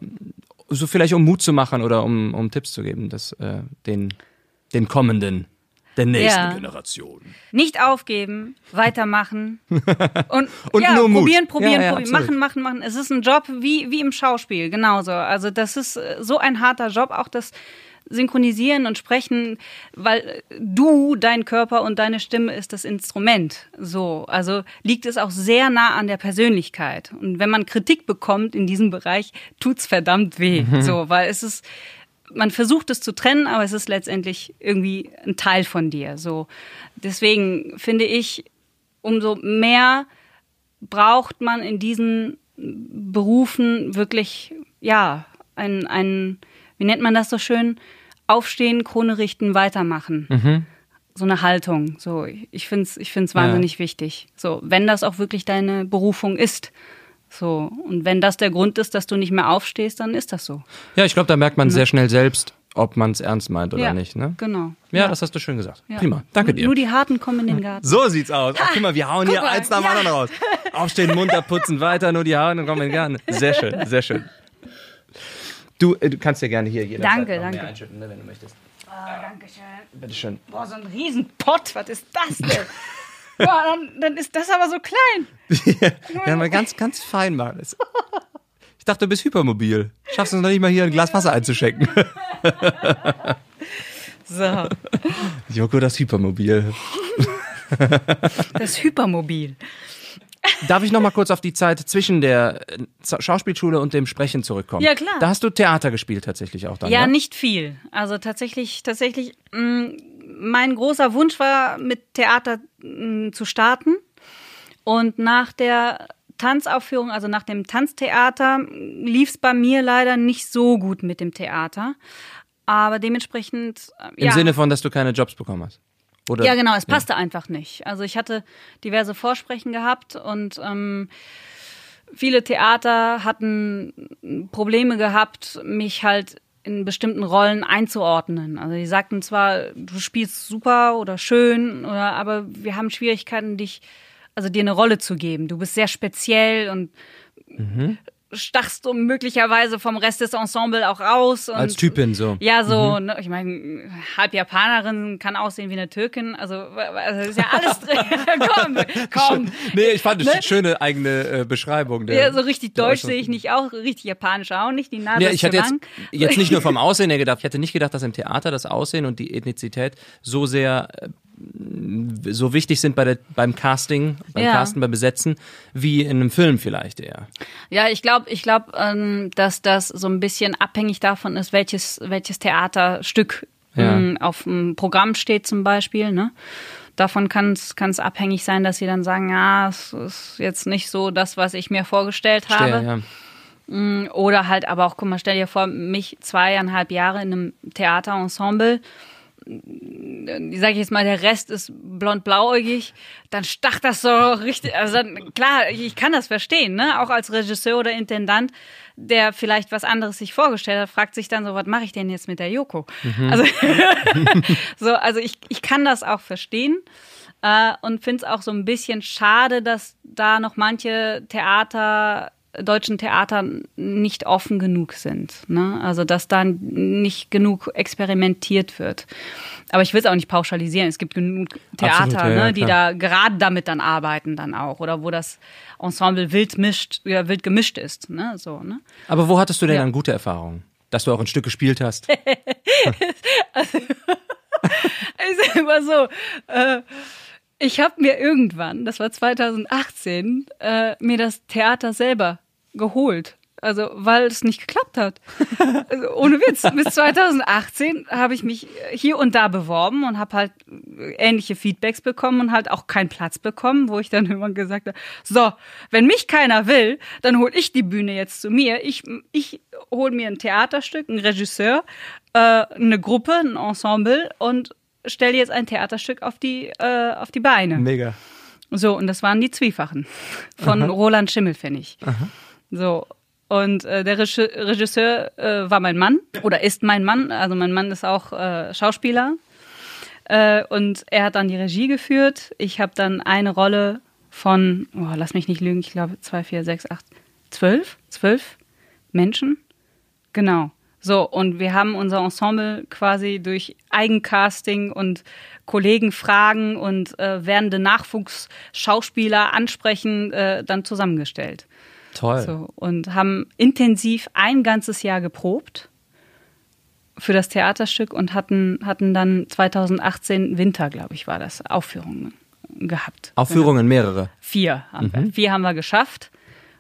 so vielleicht um Mut zu machen oder um, um Tipps zu geben, dass äh, den, den kommenden der nächsten ja. Generation. Nicht aufgeben, weitermachen und, und ja, nur probieren, Mut. probieren, ja, probieren, machen, machen, machen. Es ist ein Job wie, wie im Schauspiel, genauso. Also das ist äh, so ein harter Job, auch das Synchronisieren und Sprechen, weil du, dein Körper und deine Stimme ist das Instrument. So, also liegt es auch sehr nah an der Persönlichkeit. Und wenn man Kritik bekommt in diesem Bereich, tut's verdammt weh. Mhm. So, weil es ist man versucht es zu trennen, aber es ist letztendlich irgendwie ein Teil von dir. So, deswegen finde ich, umso mehr braucht man in diesen Berufen wirklich, ja, ein, ein, wie nennt man das so schön? Aufstehen, Krone richten, weitermachen. Mhm. So eine Haltung. So, ich finde es ich find's wahnsinnig ja. wichtig. So, wenn das auch wirklich deine Berufung ist. So, und wenn das der Grund ist, dass du nicht mehr aufstehst, dann ist das so. Ja, ich glaube, da merkt man sehr schnell selbst, ob man es ernst meint oder ja, nicht. Ne? Genau. Ja, ja, das hast du schön gesagt. Ja. Prima. Danke dir. Nur die Harten kommen in den Garten. So sieht's aus. Ach, guck mal, wir hauen hier mal, eins nach dem anderen raus. Aufstehen, munter putzen, weiter, nur die Harten kommen in den Garten. Sehr schön, sehr schön. Du, äh, du kannst dir gerne hier jederzeit danke, danke. mehr einschütten, ne, wenn du möchtest. Oh, danke schön. Bitteschön. Boah, so ein Riesenpott, was ist das denn? Boah, dann, dann, ist das aber so klein. ja, ja, mal ganz, ganz fein machen. Ich dachte, du bist hypermobil. Schaffst du es noch nicht mal hier ein Glas Wasser einzuschenken? so. Joko, das Hypermobil. das Hypermobil. Darf ich noch mal kurz auf die Zeit zwischen der äh, Schauspielschule und dem Sprechen zurückkommen? Ja, klar. Da hast du Theater gespielt tatsächlich auch dann, Ja, ne? nicht viel. Also tatsächlich, tatsächlich, mh, mm, mein großer Wunsch war, mit Theater mh, mm, zu starten. Und nach der Tanzaufführung, also nach dem Tanztheater, lief es bei mir leider nicht so gut mit dem Theater. Aber dementsprechend. Äh, Im ja. Sinne von, dass du keine Jobs bekommen hast. Oder? Ja, genau, es passte ja. einfach nicht. Also ich hatte diverse Vorsprechen gehabt und ähm, viele Theater hatten Probleme gehabt, mich halt in bestimmten Rollen einzuordnen. Also die sagten zwar, du spielst super oder schön, oder, aber wir haben Schwierigkeiten, dich, also dir eine Rolle zu geben. Du bist sehr speziell und mhm stachst du möglicherweise vom Rest des Ensembles auch raus. Und, Als Typin so. Ja, so, mhm. ne, ich meine, halb Japanerin kann aussehen wie eine Türkin, also, also ist ja alles drin. komm, komm. Nee, ich fand das ne? eine schöne eigene äh, Beschreibung. Der, ja, so richtig deutsch sehe ich nicht auch, richtig japanisch auch nicht, die Nase ja, ich hatte jetzt, jetzt nicht nur vom Aussehen her gedacht, ich hätte nicht gedacht, dass im Theater das Aussehen und die Ethnizität so sehr äh, so wichtig sind bei der, beim Casting, beim ja. Casten, beim Besetzen, wie in einem Film vielleicht eher. Ja, ich glaube, ich glaube, ähm, dass das so ein bisschen abhängig davon ist, welches, welches Theaterstück ja. ähm, auf dem Programm steht zum Beispiel. Ne? Davon kann es abhängig sein, dass sie dann sagen, ja, es ist jetzt nicht so das, was ich mir vorgestellt habe. Stell, ja. Mm, oder halt aber auch, guck mal, stell dir vor, mich zweieinhalb Jahre in einem Theaterensemble sage ich jetzt mal, der Rest ist blond-blauäugig, dann stacht das so richtig. Also dann, klar, ich kann das verstehen, ne? Auch als Regisseur oder Intendant, der vielleicht was anderes sich vorgestellt hat, fragt sich dann so, was mache ich denn jetzt mit der Yoko? Mhm. Also, so, also ich, ich kann das auch verstehen. Äh, und finde es auch so ein bisschen schade, dass da noch manche Theater deutschen Theater nicht offen genug sind. Ne? Also dass da nicht genug experimentiert wird. Aber ich will es auch nicht pauschalisieren. Es gibt genug Theater, Absolut, ja, ne, die da gerade damit dann arbeiten dann auch. Oder wo das Ensemble wild mischt, ja, wild gemischt ist. Ne? So, ne? Aber wo hattest du denn ja. dann gute Erfahrungen? Dass du auch ein Stück gespielt hast? also, ich sag mal so, äh, ich habe mir irgendwann, das war 2018, äh, mir das Theater selber geholt. Also, weil es nicht geklappt hat. Also, ohne Witz. Bis 2018 habe ich mich hier und da beworben und habe halt ähnliche Feedbacks bekommen und halt auch keinen Platz bekommen, wo ich dann irgendwann gesagt habe, so, wenn mich keiner will, dann hole ich die Bühne jetzt zu mir. Ich, ich hole mir ein Theaterstück, einen Regisseur, äh, eine Gruppe, ein Ensemble und stelle jetzt ein Theaterstück auf die, äh, auf die Beine. Mega. So, und das waren die Zwiefachen von Aha. Roland Schimmelfennig. Aha. So. Und äh, der Regisseur äh, war mein Mann oder ist mein Mann. Also mein Mann ist auch äh, Schauspieler. Äh, und er hat dann die Regie geführt. Ich habe dann eine Rolle von, oh, lass mich nicht lügen, ich glaube zwei, vier, sechs, acht, zwölf, zwölf Menschen. Genau. So, und wir haben unser Ensemble quasi durch Eigencasting und Kollegen fragen und äh, werdende Nachwuchsschauspieler ansprechen, äh, dann zusammengestellt. Toll. So, und haben intensiv ein ganzes Jahr geprobt für das Theaterstück und hatten, hatten dann 2018 Winter, glaube ich, war das, Aufführungen gehabt. Aufführungen genau. mehrere? Vier haben mhm. wir. Vier haben wir geschafft.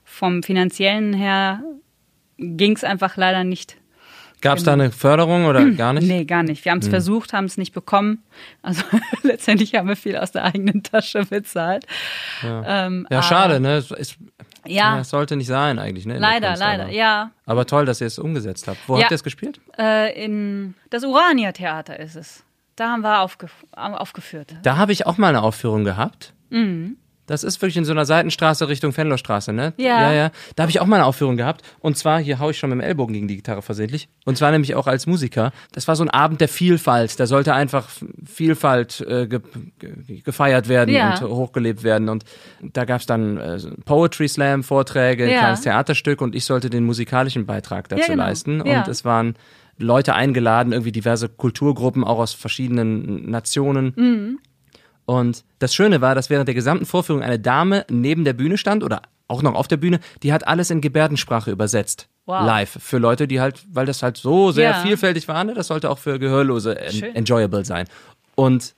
Vom finanziellen her ging es einfach leider nicht. Gab es da eine Förderung oder gar nicht? Nee, gar nicht. Wir haben es mhm. versucht, haben es nicht bekommen. Also letztendlich haben wir viel aus der eigenen Tasche bezahlt. Ja, ähm, ja schade, ne? Ist, ja. Das sollte nicht sein eigentlich, ne? Leider, leider, aber. ja. Aber toll, dass ihr es umgesetzt habt. Wo ja. habt ihr es gespielt? Äh, in das Urania Theater ist es. Da haben wir aufgef aufgeführt. Da habe ich auch mal eine Aufführung gehabt. Mhm. Das ist wirklich in so einer Seitenstraße Richtung Fenlostraße, ne? Ja. Ja, ja. Da habe ich auch mal eine Aufführung gehabt. Und zwar, hier haue ich schon mit dem Ellbogen gegen die Gitarre versehentlich. Und zwar nämlich auch als Musiker. Das war so ein Abend der Vielfalt. Da sollte einfach Vielfalt äh, ge ge gefeiert werden ja. und hochgelebt werden. Und da gab's dann äh, Poetry Slam Vorträge, ja. kleines Theaterstück und ich sollte den musikalischen Beitrag dazu ja, genau. leisten. Und es waren Leute eingeladen, irgendwie diverse Kulturgruppen, auch aus verschiedenen Nationen. Mhm. Und das Schöne war, dass während der gesamten Vorführung eine Dame neben der Bühne stand oder auch noch auf der Bühne, die hat alles in Gebärdensprache übersetzt. Wow. Live. Für Leute, die halt, weil das halt so sehr ja. vielfältig war, ne, das sollte auch für Gehörlose en enjoyable sein. Und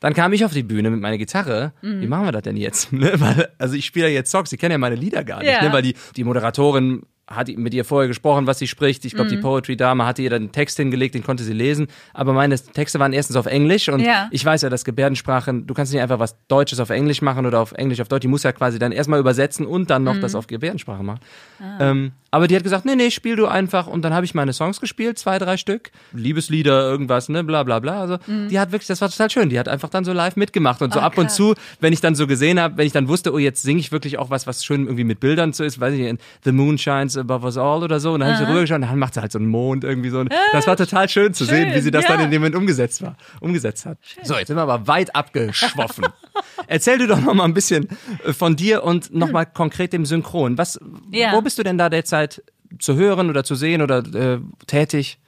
dann kam ich auf die Bühne mit meiner Gitarre. Mhm. Wie machen wir das denn jetzt? Ne, weil, also ich spiele ja jetzt Songs, sie kennen ja meine Lieder gar nicht, ja. ne? weil die, die Moderatorin hat mit ihr vorher gesprochen, was sie spricht. Ich glaube, mhm. die Poetry-Dame hatte ihr dann einen Text hingelegt, den konnte sie lesen. Aber meine Texte waren erstens auf Englisch und ja. ich weiß ja, dass Gebärdensprachen, du kannst nicht einfach was Deutsches auf Englisch machen oder auf Englisch auf Deutsch. Die muss ja quasi dann erstmal übersetzen und dann noch mhm. das auf Gebärdensprache machen. Ah. Ähm, aber die hat gesagt, nee, nee, spiel du einfach. Und dann habe ich meine Songs gespielt, zwei, drei Stück. Liebeslieder, irgendwas, ne, bla bla bla. Also mhm. die hat wirklich, das war total schön. Die hat einfach dann so live mitgemacht. Und so oh, ab krass. und zu, wenn ich dann so gesehen habe, wenn ich dann wusste, oh, jetzt singe ich wirklich auch was, was schön irgendwie mit Bildern so ist, weiß ich nicht, The Moon Shines Above Us All oder so. Und dann habe ich so rübergeschaut und dann macht sie halt so einen Mond irgendwie so. Das war total schön zu schön, sehen, wie sie das ja. dann in dem Moment umgesetzt war, umgesetzt hat. Schön. So, jetzt sind wir aber weit abgeschwoffen. Erzähl du doch noch mal ein bisschen äh, von dir und noch mal konkret dem Synchron. Was, ja. wo bist du denn da derzeit zu hören oder zu sehen oder äh, tätig?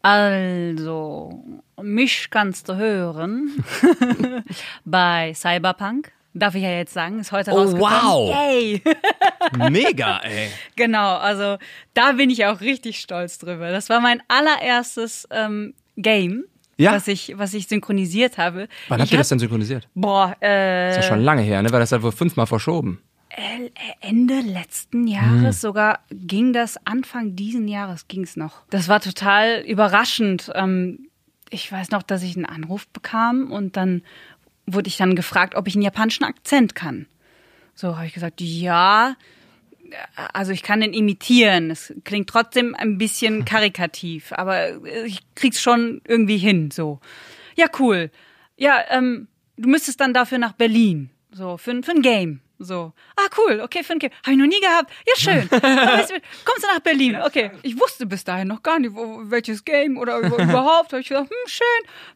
Also, mich kannst du hören bei Cyberpunk. Darf ich ja jetzt sagen, ist heute oh, rausgekommen. wow. Yay. Mega, ey. Genau, also da bin ich auch richtig stolz drüber. Das war mein allererstes ähm, Game, ja? was, ich, was ich synchronisiert habe. Wann habt ihr das denn synchronisiert? Boah, äh. Das ist ja schon lange her, ne? Weil das hat wohl fünfmal verschoben. Ende letzten Jahres, hm. sogar ging das Anfang diesen Jahres ging es noch. Das war total überraschend. Ähm, ich weiß noch, dass ich einen Anruf bekam und dann wurde ich dann gefragt, ob ich einen japanischen Akzent kann. So habe ich gesagt, ja, also ich kann den imitieren. Es klingt trotzdem ein bisschen karikativ, aber ich krieg's schon irgendwie hin, so. Ja, cool. Ja, ähm, du müsstest dann dafür nach Berlin, so, für, für ein Game. So, ah cool, okay, für ein Game. Habe ich noch nie gehabt. Ja, schön. Kommst du nach Berlin? Okay, ich wusste bis dahin noch gar nicht, wo, welches Game oder überhaupt. Habe ich gedacht, hm, schön,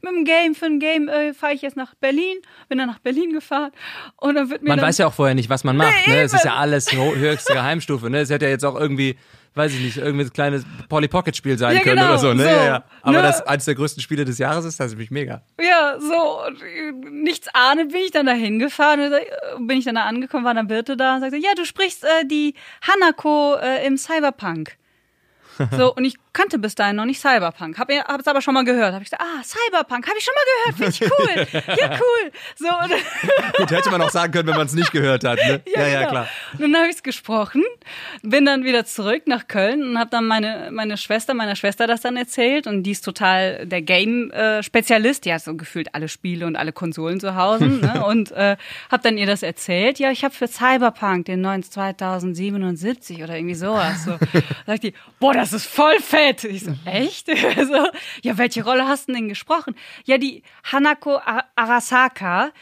mit dem Game, für ein Game äh, fahre ich jetzt nach Berlin. Bin dann nach Berlin gefahren und dann wird mir Man dann, weiß ja auch vorher nicht, was man macht. Nee, ne? Es ist ja alles höchste Geheimstufe. Ne? Es hätte ja jetzt auch irgendwie, weiß ich nicht, irgendwie ein kleines Polly Pocket Spiel sein Ja, können genau, oder so. Ne? so. Ja, ja. Aber Ne? das eines der größten Spiele des Jahres ist, das ist nämlich mega. Ja, so, und, äh, nichts ahnend bin ich dann da hingefahren, äh, bin ich dann da angekommen, war dann Birte da und sagte, ja, du sprichst äh, die Hanako äh, im Cyberpunk. So, und ich kannte bis dahin noch nicht Cyberpunk. Hab, hab's aber schon mal gehört. Hab ich gesagt, ah, Cyberpunk, hab ich schon mal gehört, finde ich cool. Ja, cool. So, und, Gut, hätte man auch sagen können, wenn man es nicht gehört hat. Ne? Ja, ja, genau. klar. Und dann habe ich es gesprochen, bin dann wieder zurück nach Köln und habe dann meine, meine Schwester, meiner Schwester das dann erzählt und die ist total der Game-Spezialist, die hat so gefühlt alle Spiele und alle Konsolen zu Hause ne? und äh, habe dann ihr das erzählt. Ja, ich habe für Cyberpunk den neuen 2077 oder irgendwie sowas. So. Sagt die, boah, das ist voll fett. Ich so, echt? so, ja, welche Rolle hast du denn gesprochen? Ja, die Hanako Arasaka,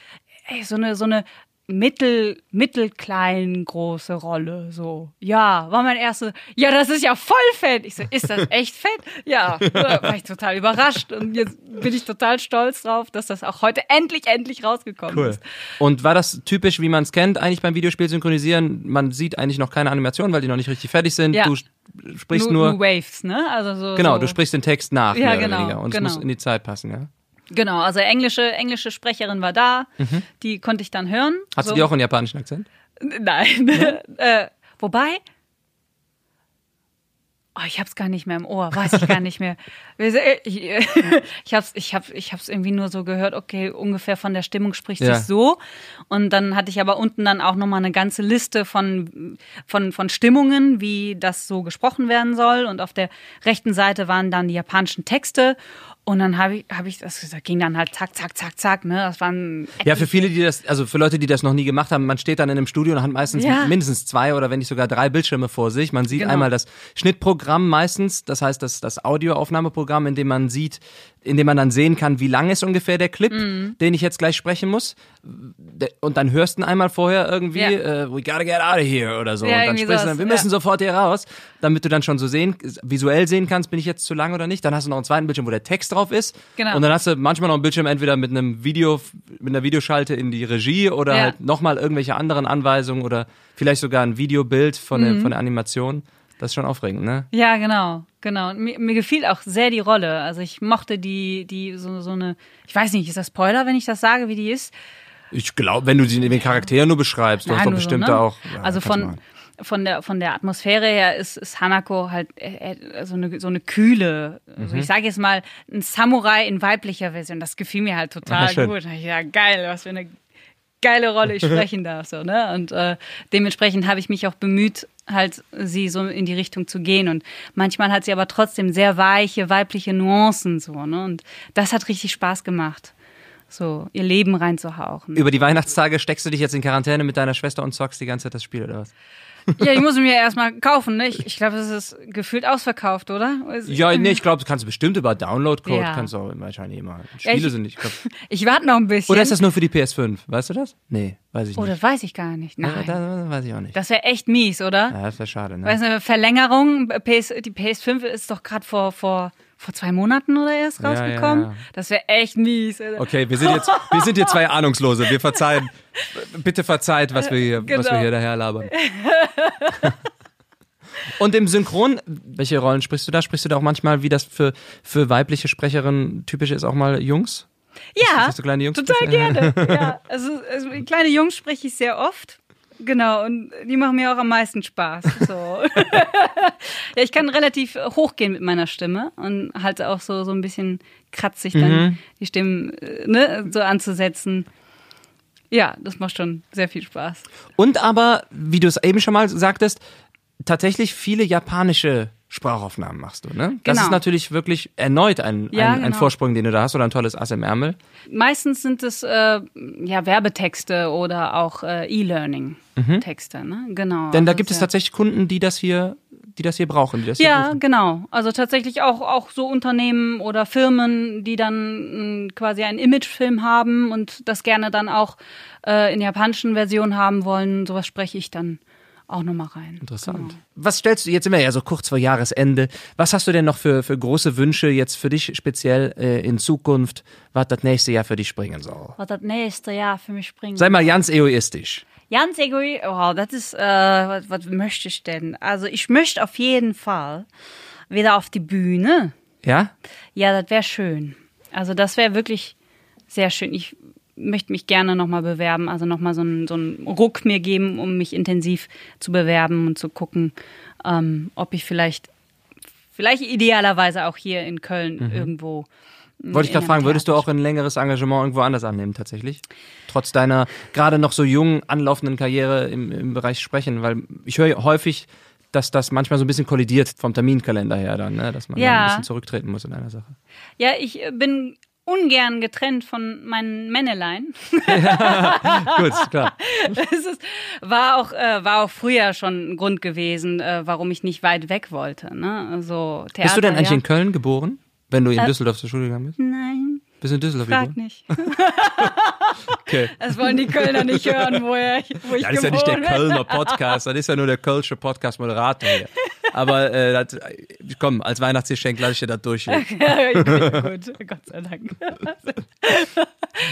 ey, so eine, so eine mittel, mittelklein große Rolle, so. Ja, war mein erster, ja, das ist ja voll fett. Ich so, ist das echt fett? Ja, war ich total überrascht und jetzt bin ich total stolz drauf, dass das auch heute endlich, endlich rausgekommen Cool. ist. Und war das typisch, wie man es kennt, eigentlich beim Videospiel synchronisieren? Man sieht eigentlich noch keine Animation, weil die noch nicht richtig fertig sind. Ja. Du sp- sprichst nur, Waves, ne? Also so, genau, so. du sprichst den Text nach, Ja, mehr genau, oder weniger. Und genau. es muss in die Zeit passen, ja. Genau, also englische, englische Sprecherin war da, die konnte ich dann hören. Hast so. du die auch einen japanischen Akzent? Nein. äh, wobei. Oh, ich hab's gar nicht mehr im Ohr, weiß ich gar nicht mehr. Ich, ich hab's, ich hab, ich hab's irgendwie nur so gehört, okay, ungefähr von der Stimmung spricht Ja. sich so. Und dann hatte ich aber unten dann auch nochmal eine ganze Liste von, von, von Stimmungen, wie das so gesprochen werden soll. Und auf der rechten Seite waren dann die japanischen Texte. Und dann habe ich, habe ich, das, das ging dann halt zack, zack, zack, zack, ne? Das waren Ja, für viele, die das, also für Leute, die das noch nie gemacht haben, man steht dann in einem Studio und hat meistens Ja. mindestens zwei oder wenn nicht sogar drei Bildschirme vor sich. Man sieht Genau. einmal das Schnittprogramm meistens, das heißt das, das Audioaufnahmeprogramm, in dem man sieht, in dem man dann sehen kann, wie lang ist ungefähr der Clip, Mhm. den ich jetzt gleich sprechen muss. Und dann hörst du ihn einmal vorher irgendwie, Ja. äh, we gotta get out of here oder so. Ja, und dann sprichst du dann, wir ja. müssen sofort hier raus, damit du dann schon so sehen, visuell sehen kannst, bin ich jetzt zu lang oder nicht. Dann hast du noch einen zweiten Bildschirm, wo der Text drauf ist. Genau. Und dann hast du manchmal noch einen Bildschirm entweder mit einem Video, mit einer Videoschalte in die Regie oder Ja. halt nochmal irgendwelche anderen Anweisungen oder vielleicht sogar ein Videobild von, Mhm. der, von der Animation. Das ist schon aufregend, ne? Ja, genau, genau. Und Mir, mir gefiel auch sehr die Rolle. Also ich mochte die, die so, so eine, ich weiß nicht, ist das Spoiler, wenn ich das sage, wie die ist? Ich glaube, wenn du sie den Charakter nur beschreibst, du hast Nein, doch bestimmt so, ne? auch. ja, also von, von der von der Atmosphäre her ist, ist Hanako halt äh, äh, so eine so eine kühle, also Mhm. ich sage jetzt mal ein Samurai in weiblicher Version. Das gefiel mir halt total Ja, gut. Ja, geil, was für eine geile Rolle ich sprechen darf so, ne? Und äh, dementsprechend habe ich mich auch bemüht, halt sie so in die Richtung zu gehen und manchmal hat sie aber trotzdem sehr weiche weibliche Nuancen so, ne? Und das hat richtig Spaß gemacht. So, ihr Leben reinzuhauchen. Über die Weihnachtstage steckst du dich jetzt in Quarantäne mit deiner Schwester und zockst die ganze Zeit das Spiel, oder was? Ja, ich muss ihn mir erstmal kaufen, ne? Ich, ich glaube, das ist gefühlt ausverkauft, oder? Ja, nee, ich glaube, du kannst bestimmt über Download-Code, Ja. kannst du auch wahrscheinlich immer. Ja, Spiele ich- sind nicht. Ich glaub, Ich warte noch ein bisschen. oder ist das nur für die PS5? Weißt du das? Nee, weiß ich Oh, nicht. das weiß ich gar nicht. Ja, Nein. da, weiß ich auch nicht. Das wäre echt mies, oder? ja, das wäre schade, ne? Weißt du, eine Verlängerung, PS, die PS5 ist doch gerade vor, vor, vor zwei Monaten oder erst Ja, rausgekommen. ja, ja. Das wäre echt mies. Okay, wir sind jetzt, wir sind hier zwei Ahnungslose. Wir verzeihen. Bitte verzeiht, was wir hier, was wir Genau. hier daherlabern. Und im Synchron, welche Rollen sprichst du da? Sprichst du da auch manchmal, wie das für, für weibliche Sprecherinnen typisch ist, auch mal Jungs? Ja, Hast du kleine Jungs? total gerne. ja, also, also kleine Jungs spreche ich sehr oft. Genau, und die machen mir auch am meisten Spaß. So. ja, ich kann relativ hochgehen mit meiner Stimme und halt auch so, so ein bisschen kratzig dann Mhm. die Stimmen äh, ne, so anzusetzen. Ja, das macht schon sehr viel Spaß. Und aber, wie du es eben schon mal sagtest, tatsächlich viele japanische Sprachaufnahmen machst du, ne? Das Genau. ist natürlich wirklich erneut ein, Ja, ein, ein genau. Vorsprung, den du da hast oder ein tolles Ass im Ärmel. Meistens sind es äh, ja Werbetexte oder auch äh, E-Learning-Texte, ne? Genau. Mhm. Denn da Also gibt es ja- tatsächlich Kunden, die das hier, die das hier brauchen, die das hier Ja, genau. Also tatsächlich auch, auch so Unternehmen oder Firmen, die dann mh, quasi einen Imagefilm haben und das gerne dann auch äh, in der japanischen Version haben wollen. Sowas spreche ich dann auch nochmal rein. Interessant. Genau. Was stellst du, jetzt sind wir ja so kurz vor Jahresende, was hast du denn noch für, für große Wünsche jetzt für dich speziell äh, in Zukunft, was das nächste Jahr für dich bringen soll? Was das nächste Jahr für mich bringt. Sei mal ganz egoistisch. Ganz egoistisch. Oh, das ist, äh, was, was möchte ich denn? Also ich möchte auf jeden Fall wieder auf die Bühne. Ja? Ja, das wäre schön. Also das wäre wirklich sehr schön. Ich möchte mich gerne nochmal bewerben, also nochmal so einen, so einen Ruck mir geben, um mich intensiv zu bewerben und zu gucken, ähm, ob ich vielleicht, vielleicht idealerweise auch hier in Köln irgendwo. Wollte ich gerade fragen, würdest du auch ein längeres Engagement irgendwo anders annehmen, tatsächlich? Trotz deiner gerade noch so jungen, anlaufenden Karriere im, im Bereich Sprechen, weil ich höre häufig, dass das manchmal so ein bisschen kollidiert vom Terminkalender her dann, ne? dass man Ja. ein bisschen zurücktreten muss in einer Sache. Ja, ich äh, bin ungern getrennt von meinen Männelein. Gut, klar. Es ist, war, auch, äh, war auch früher schon ein Grund gewesen, äh, warum ich nicht weit weg wollte. Ne? Also, Theater, Bist du denn eigentlich ja. in Köln geboren? Wenn du in Düsseldorf zur Schule gegangen bist? Nein, Bist du in Düsseldorf frag geboren? nicht. Okay. Das wollen die Kölner nicht hören, wo, er, wo ich Ja, das ist ja nicht der. Kölner Podcast, das ist ja nur der Kölsche Podcast-Moderator hier. Aber äh, das, komm, als Weihnachtsgeschenk lasse ich dir das durch. Ja, gut, Gott sei Dank.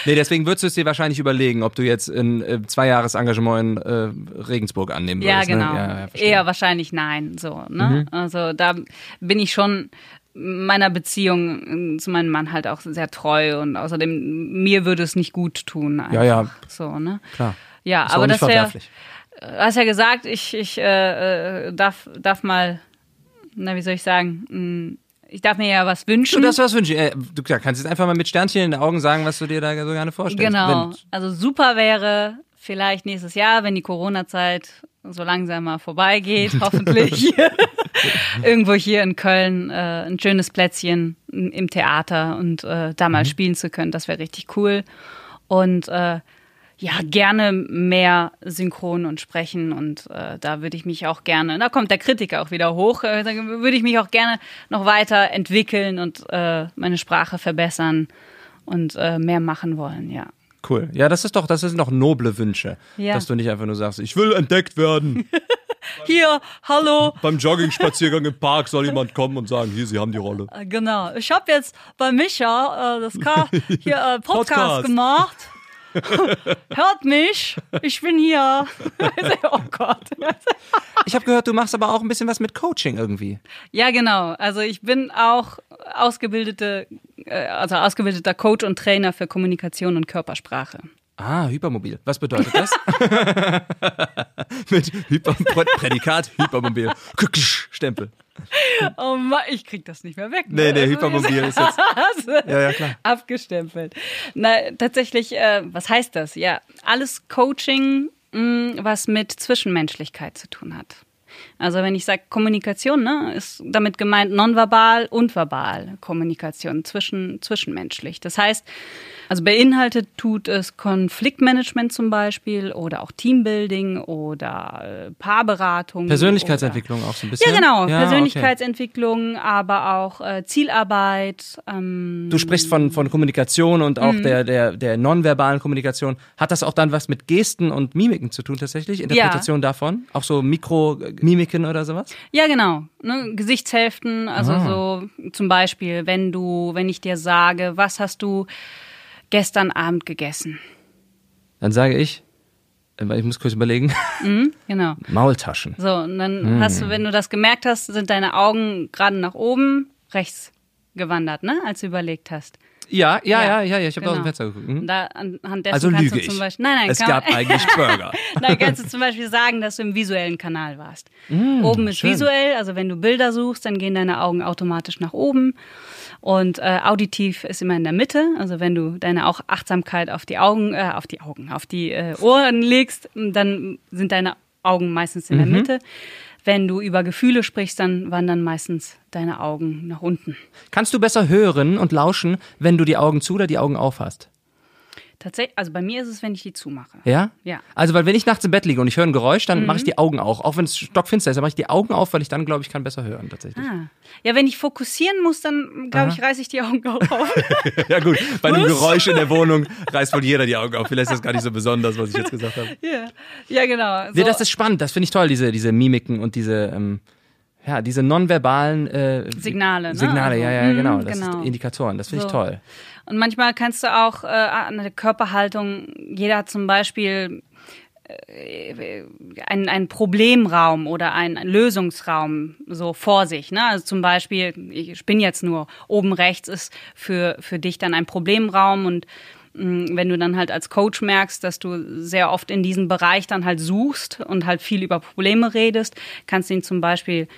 Nee, deswegen würdest du es dir wahrscheinlich überlegen, ob du jetzt ein äh, Zweijahres-Engagement in äh, Regensburg annehmen Ja, würdest. genau. Ne? Ja, ja. Eher wahrscheinlich nein. So, ne? Mhm. Also da bin ich schon meiner Beziehung äh, zu meinem Mann halt auch sehr treu und außerdem mir würde es nicht gut tun. Einfach. Ja, ja. So, ne? Klar. Ja, Ist aber das wäre. Du hast ja gesagt, ich, ich äh, äh, darf, darf mal, na, wie soll ich sagen, mh, ich darf mir ja was Du wünschen. das was wünschen. Äh, du kannst jetzt einfach mal mit Sternchen in den Augen sagen, was du dir da so gerne vorstellst. Genau. Wenn, Also super wäre vielleicht nächstes Jahr, wenn die Corona-Zeit so langsam mal vorbeigeht, hoffentlich. Irgendwo hier in Köln äh, ein schönes Plätzchen im Theater und äh, da mal spielen zu können, das wäre richtig cool. Und äh, ja, gerne mehr synchron und sprechen und äh, da würde ich mich auch gerne, da kommt der Kritiker auch wieder hoch, äh, da würde ich mich auch gerne noch weiter entwickeln und äh, meine Sprache verbessern und äh, mehr machen wollen, ja. cool. Ja, das ist doch, das sind doch noble Wünsche. Ja. Dass du nicht einfach nur sagst, ich will entdeckt werden. Hier, hallo, Beim Jogging-Spaziergang im Park soll jemand kommen und sagen, hier, Sie haben die Rolle. Äh, Genau. Ich habe jetzt bei Micha äh, das Ka hier äh, Podcast, Podcast. gemacht. Hört mich, ich bin hier. oh Gott. Ich habe gehört, du machst aber auch ein bisschen was mit Coaching irgendwie. Ja, genau. Also ich bin auch ausgebildete, äh, also ausgebildeter Coach und Trainer für Kommunikation und Körpersprache. Ah, hypermobil. Was bedeutet das? mit Hyper Prädikat hypermobil. Stempel. Oh Mann, ich krieg das nicht mehr weg. ne? Nee, nee, Also, hypermobil ist jetzt. Ja, ja, klar. abgestempelt. Na, tatsächlich, äh, was heißt das? Ja, alles Coaching, mh, was mit Zwischenmenschlichkeit zu tun hat. Also wenn ich sage Kommunikation, ne, ist damit gemeint nonverbal und verbal Kommunikation zwischen, zwischenmenschlich. Das heißt, also beinhaltet tut es Konfliktmanagement zum Beispiel oder auch Teambuilding oder äh, Paarberatung. Persönlichkeitsentwicklung auch so ein bisschen. Ja, genau. Ja, Persönlichkeitsentwicklung, aber auch äh, Zielarbeit. Ähm, Okay. Du sprichst von, von Kommunikation und auch Mhm. der, der, der nonverbalen Kommunikation. Hat das auch dann was mit Gesten und Mimiken zu tun tatsächlich? Interpretation davon? Auch so Mikromimiken oder sowas? Ja, genau. Ne, Gesichtshälften, also Ah. so zum Beispiel, wenn du, wenn ich dir sage, was hast du gestern Abend gegessen? Dann sage ich, äh, weil ich muss kurz überlegen, Genau. Maultaschen. So, und dann Hm. hast du, wenn du das gemerkt hast, sind deine Augen gerade nach oben, rechts gewandert, ne, als du überlegt hast. Ja, ja, ja, Ja, ja, ich habe aus dem genau. Fenster geguckt. Mhm. da anhand dessen Also kannst lüge du ich. zum Beispiel. Nein, nein, es gab eigentlich Burger. Nein, kannst du zum Beispiel sagen, dass du im visuellen Kanal warst. Mm, oben ist schön. visuell, also wenn du Bilder suchst, dann gehen deine Augen automatisch nach oben. Und äh, auditiv ist immer in der Mitte. Also wenn du deine auch Achtsamkeit auf die Augen, äh, auf die Augen, auf die äh, Ohren legst, dann sind deine Augen meistens in der Mhm. Mitte. wenn du über Gefühle sprichst, dann wandern meistens deine Augen nach unten. Kannst du besser hören und lauschen, wenn du die Augen zu oder die Augen auf hast? Tatsächlich, also bei mir ist es, wenn ich die zumache. Ja? Ja. Also, weil wenn ich nachts im Bett liege und ich höre ein Geräusch, dann mache ich die Augen auch. Auch wenn es stockfinster ist, dann mache ich die Augen auf, weil ich dann, glaube ich, kann besser hören tatsächlich. Ah. Ja, wenn ich fokussieren muss, dann glaube ich, reiße ich die Augen auch auf. Ja gut, bei einem Was? Geräusch in der Wohnung reißt wohl jeder die Augen auf. Vielleicht ist das gar nicht so besonders, was ich jetzt gesagt habe. ja. ja, genau. So. Nee, das ist spannend, das finde ich toll, diese, diese Mimiken und diese, ähm, ja, diese nonverbalen äh, Signale, ne? Signale, ja, ja, Also, genau. mm, Das genau. Ist Indikatoren, das finde ich So. toll. Und manchmal kannst du auch äh, an der Körperhaltung, jeder hat zum Beispiel äh, einen, einen Problemraum oder einen, einen Lösungsraum so vor sich. Ne? Also zum Beispiel, ich spinne jetzt nur, oben rechts ist für, für dich dann ein Problemraum und mh, wenn du dann halt als Coach merkst, dass du sehr oft in diesem Bereich dann halt suchst und halt viel über Probleme redest, kannst du ihn zum Beispiel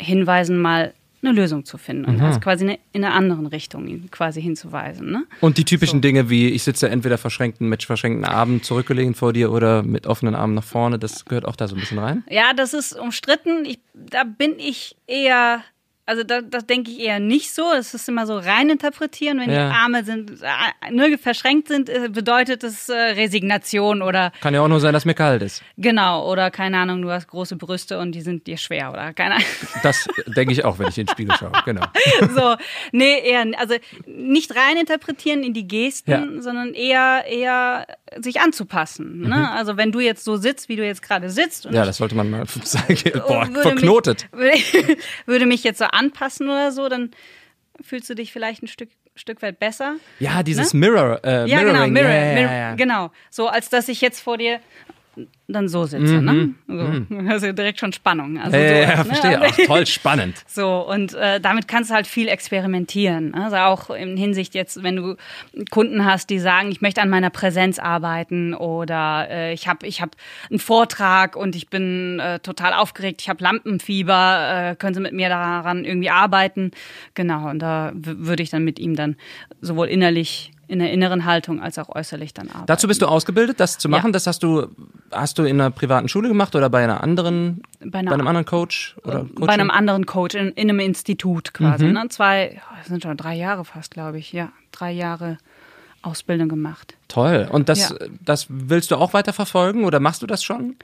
hinweisen, mal eine Lösung zu finden und also quasi eine, in einer anderen Richtung ihn quasi hinzuweisen. Ne? Und die typischen Dinge wie, ich sitze entweder verschränkten, mit verschränkten Armen zurückgelegen vor dir oder mit offenen Armen nach vorne, das gehört auch da so ein bisschen rein. Ja, das ist umstritten. Ich, da bin ich eher, also da, das denke ich eher nicht so. Es ist immer so rein interpretieren. Wenn Ja. die Arme sind, äh, nur verschränkt sind, äh, bedeutet es äh, Resignation oder Kann ja auch nur sein, dass mir kalt ist. genau oder keine Ahnung, du hast große Brüste und die sind dir schwer oder keine Ahnung. Das denke ich auch, wenn ich in den Spiegel schaue. Genau. so, nee, eher, also nicht rein interpretieren in die Gesten, Ja. sondern eher, eher sich anzupassen. Ne? Also wenn du jetzt so sitzt, wie du jetzt gerade sitzt Mhm. Ja, das sollte man mal sagen. Boah, verknotet. Mich, würde, würde mich jetzt so anpassen oder so, dann fühlst du dich vielleicht ein Stück, Stück weit besser. Ja, dieses Mirror, äh, Ja, genau, Mirroring. Mirror, ja, ja, Mirror, ja, ja. genau. So, als dass ich jetzt vor dir dann so sitze, ne? Mhm. So. Also direkt schon Spannung. Also Ja, so, ja, ne? verstehe. Ach, toll, spannend. So, und äh, damit kannst du halt viel experimentieren. Also auch in Hinsicht jetzt, wenn du Kunden hast, die sagen, ich möchte an meiner Präsenz arbeiten oder äh, ich habe ich hab einen Vortrag und ich bin äh, total aufgeregt, ich habe Lampenfieber, äh, können Sie mit mir daran irgendwie arbeiten? Genau, und da würde ich dann mit ihm dann sowohl innerlich in der inneren Haltung als auch äußerlich dann arbeiten. Dazu bist du ausgebildet, das zu machen. Ja. Das hast du, hast du in einer privaten Schule gemacht oder bei einer anderen, Bei bei, einer- einem anderen Coach oder bei einem anderen Coach in, in einem Institut quasi. Mhm. Ne? Zwei, das sind schon drei Jahre fast, glaube ich. Ja, drei Jahre Ausbildung gemacht. Toll. Und das, Ja. das willst du auch weiter verfolgen oder machst du das schon?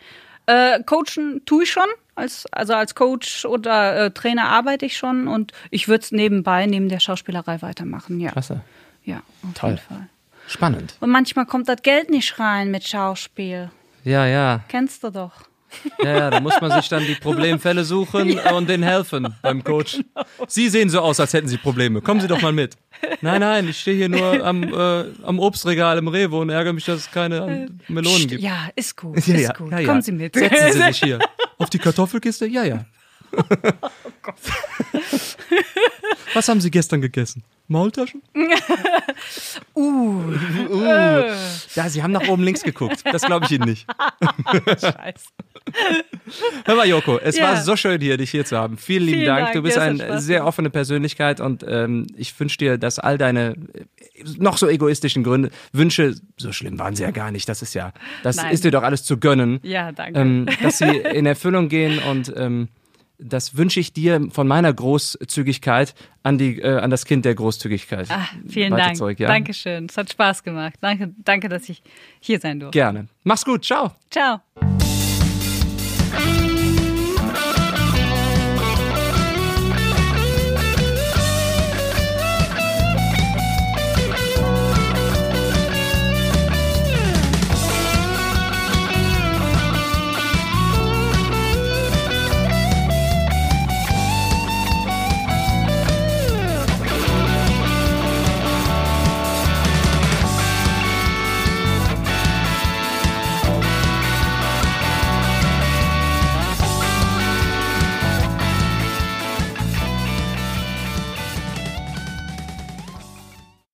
Äh, Coachen tue ich schon. Als, also als Coach oder äh, Trainer arbeite ich schon und ich würde es nebenbei, neben der Schauspielerei weitermachen. Ja, Klasse. Ja auf Toll. jeden Fall. Spannend. Und manchmal kommt das Geld nicht rein mit Schauspiel. Ja, ja. Kennst du doch. Ja, ja, da muss man sich dann die Problemfälle suchen und denen helfen beim Coach. Sie sehen so aus, als hätten Sie Probleme. Kommen Sie doch mal mit. Nein, nein, ich stehe hier nur am, äh, am Obstregal im Rewe und ärgere mich, dass es keine ähm, Melonen gibt. Ja, ist gut. Ja, ist ja, gut. ja, ja. Kommen Sie mit. Setzen Sie sich hier. Auf die Kartoffelkiste? Ja, ja. Oh Was haben Sie gestern gegessen? Maultaschen? uh, Ja, Sie haben nach oben links geguckt. Das glaube ich Ihnen nicht. scheiße. Hör mal, Joko, es Ja. war so schön hier, dich hier zu haben. Vielen lieben Vielen Dank. Dank, Du bist eine sehr offene Persönlichkeit und ähm, ich wünsche dir, dass all deine äh, noch so egoistischen Gründe, Wünsche, so schlimm waren sie ja gar nicht. Das ist ja, das Nein. ist dir doch alles zu gönnen. Ja, danke. ähm, dass sie in Erfüllung gehen und ähm, das wünsche ich dir von meiner Großzügigkeit an die äh, an das Kind der Großzügigkeit. Ah, vielen weiter Dank. Zurück, ja? Dankeschön. Es hat Spaß gemacht. Danke, danke, dass ich hier sein durfte. Gerne. Mach's gut. Ciao. Ciao.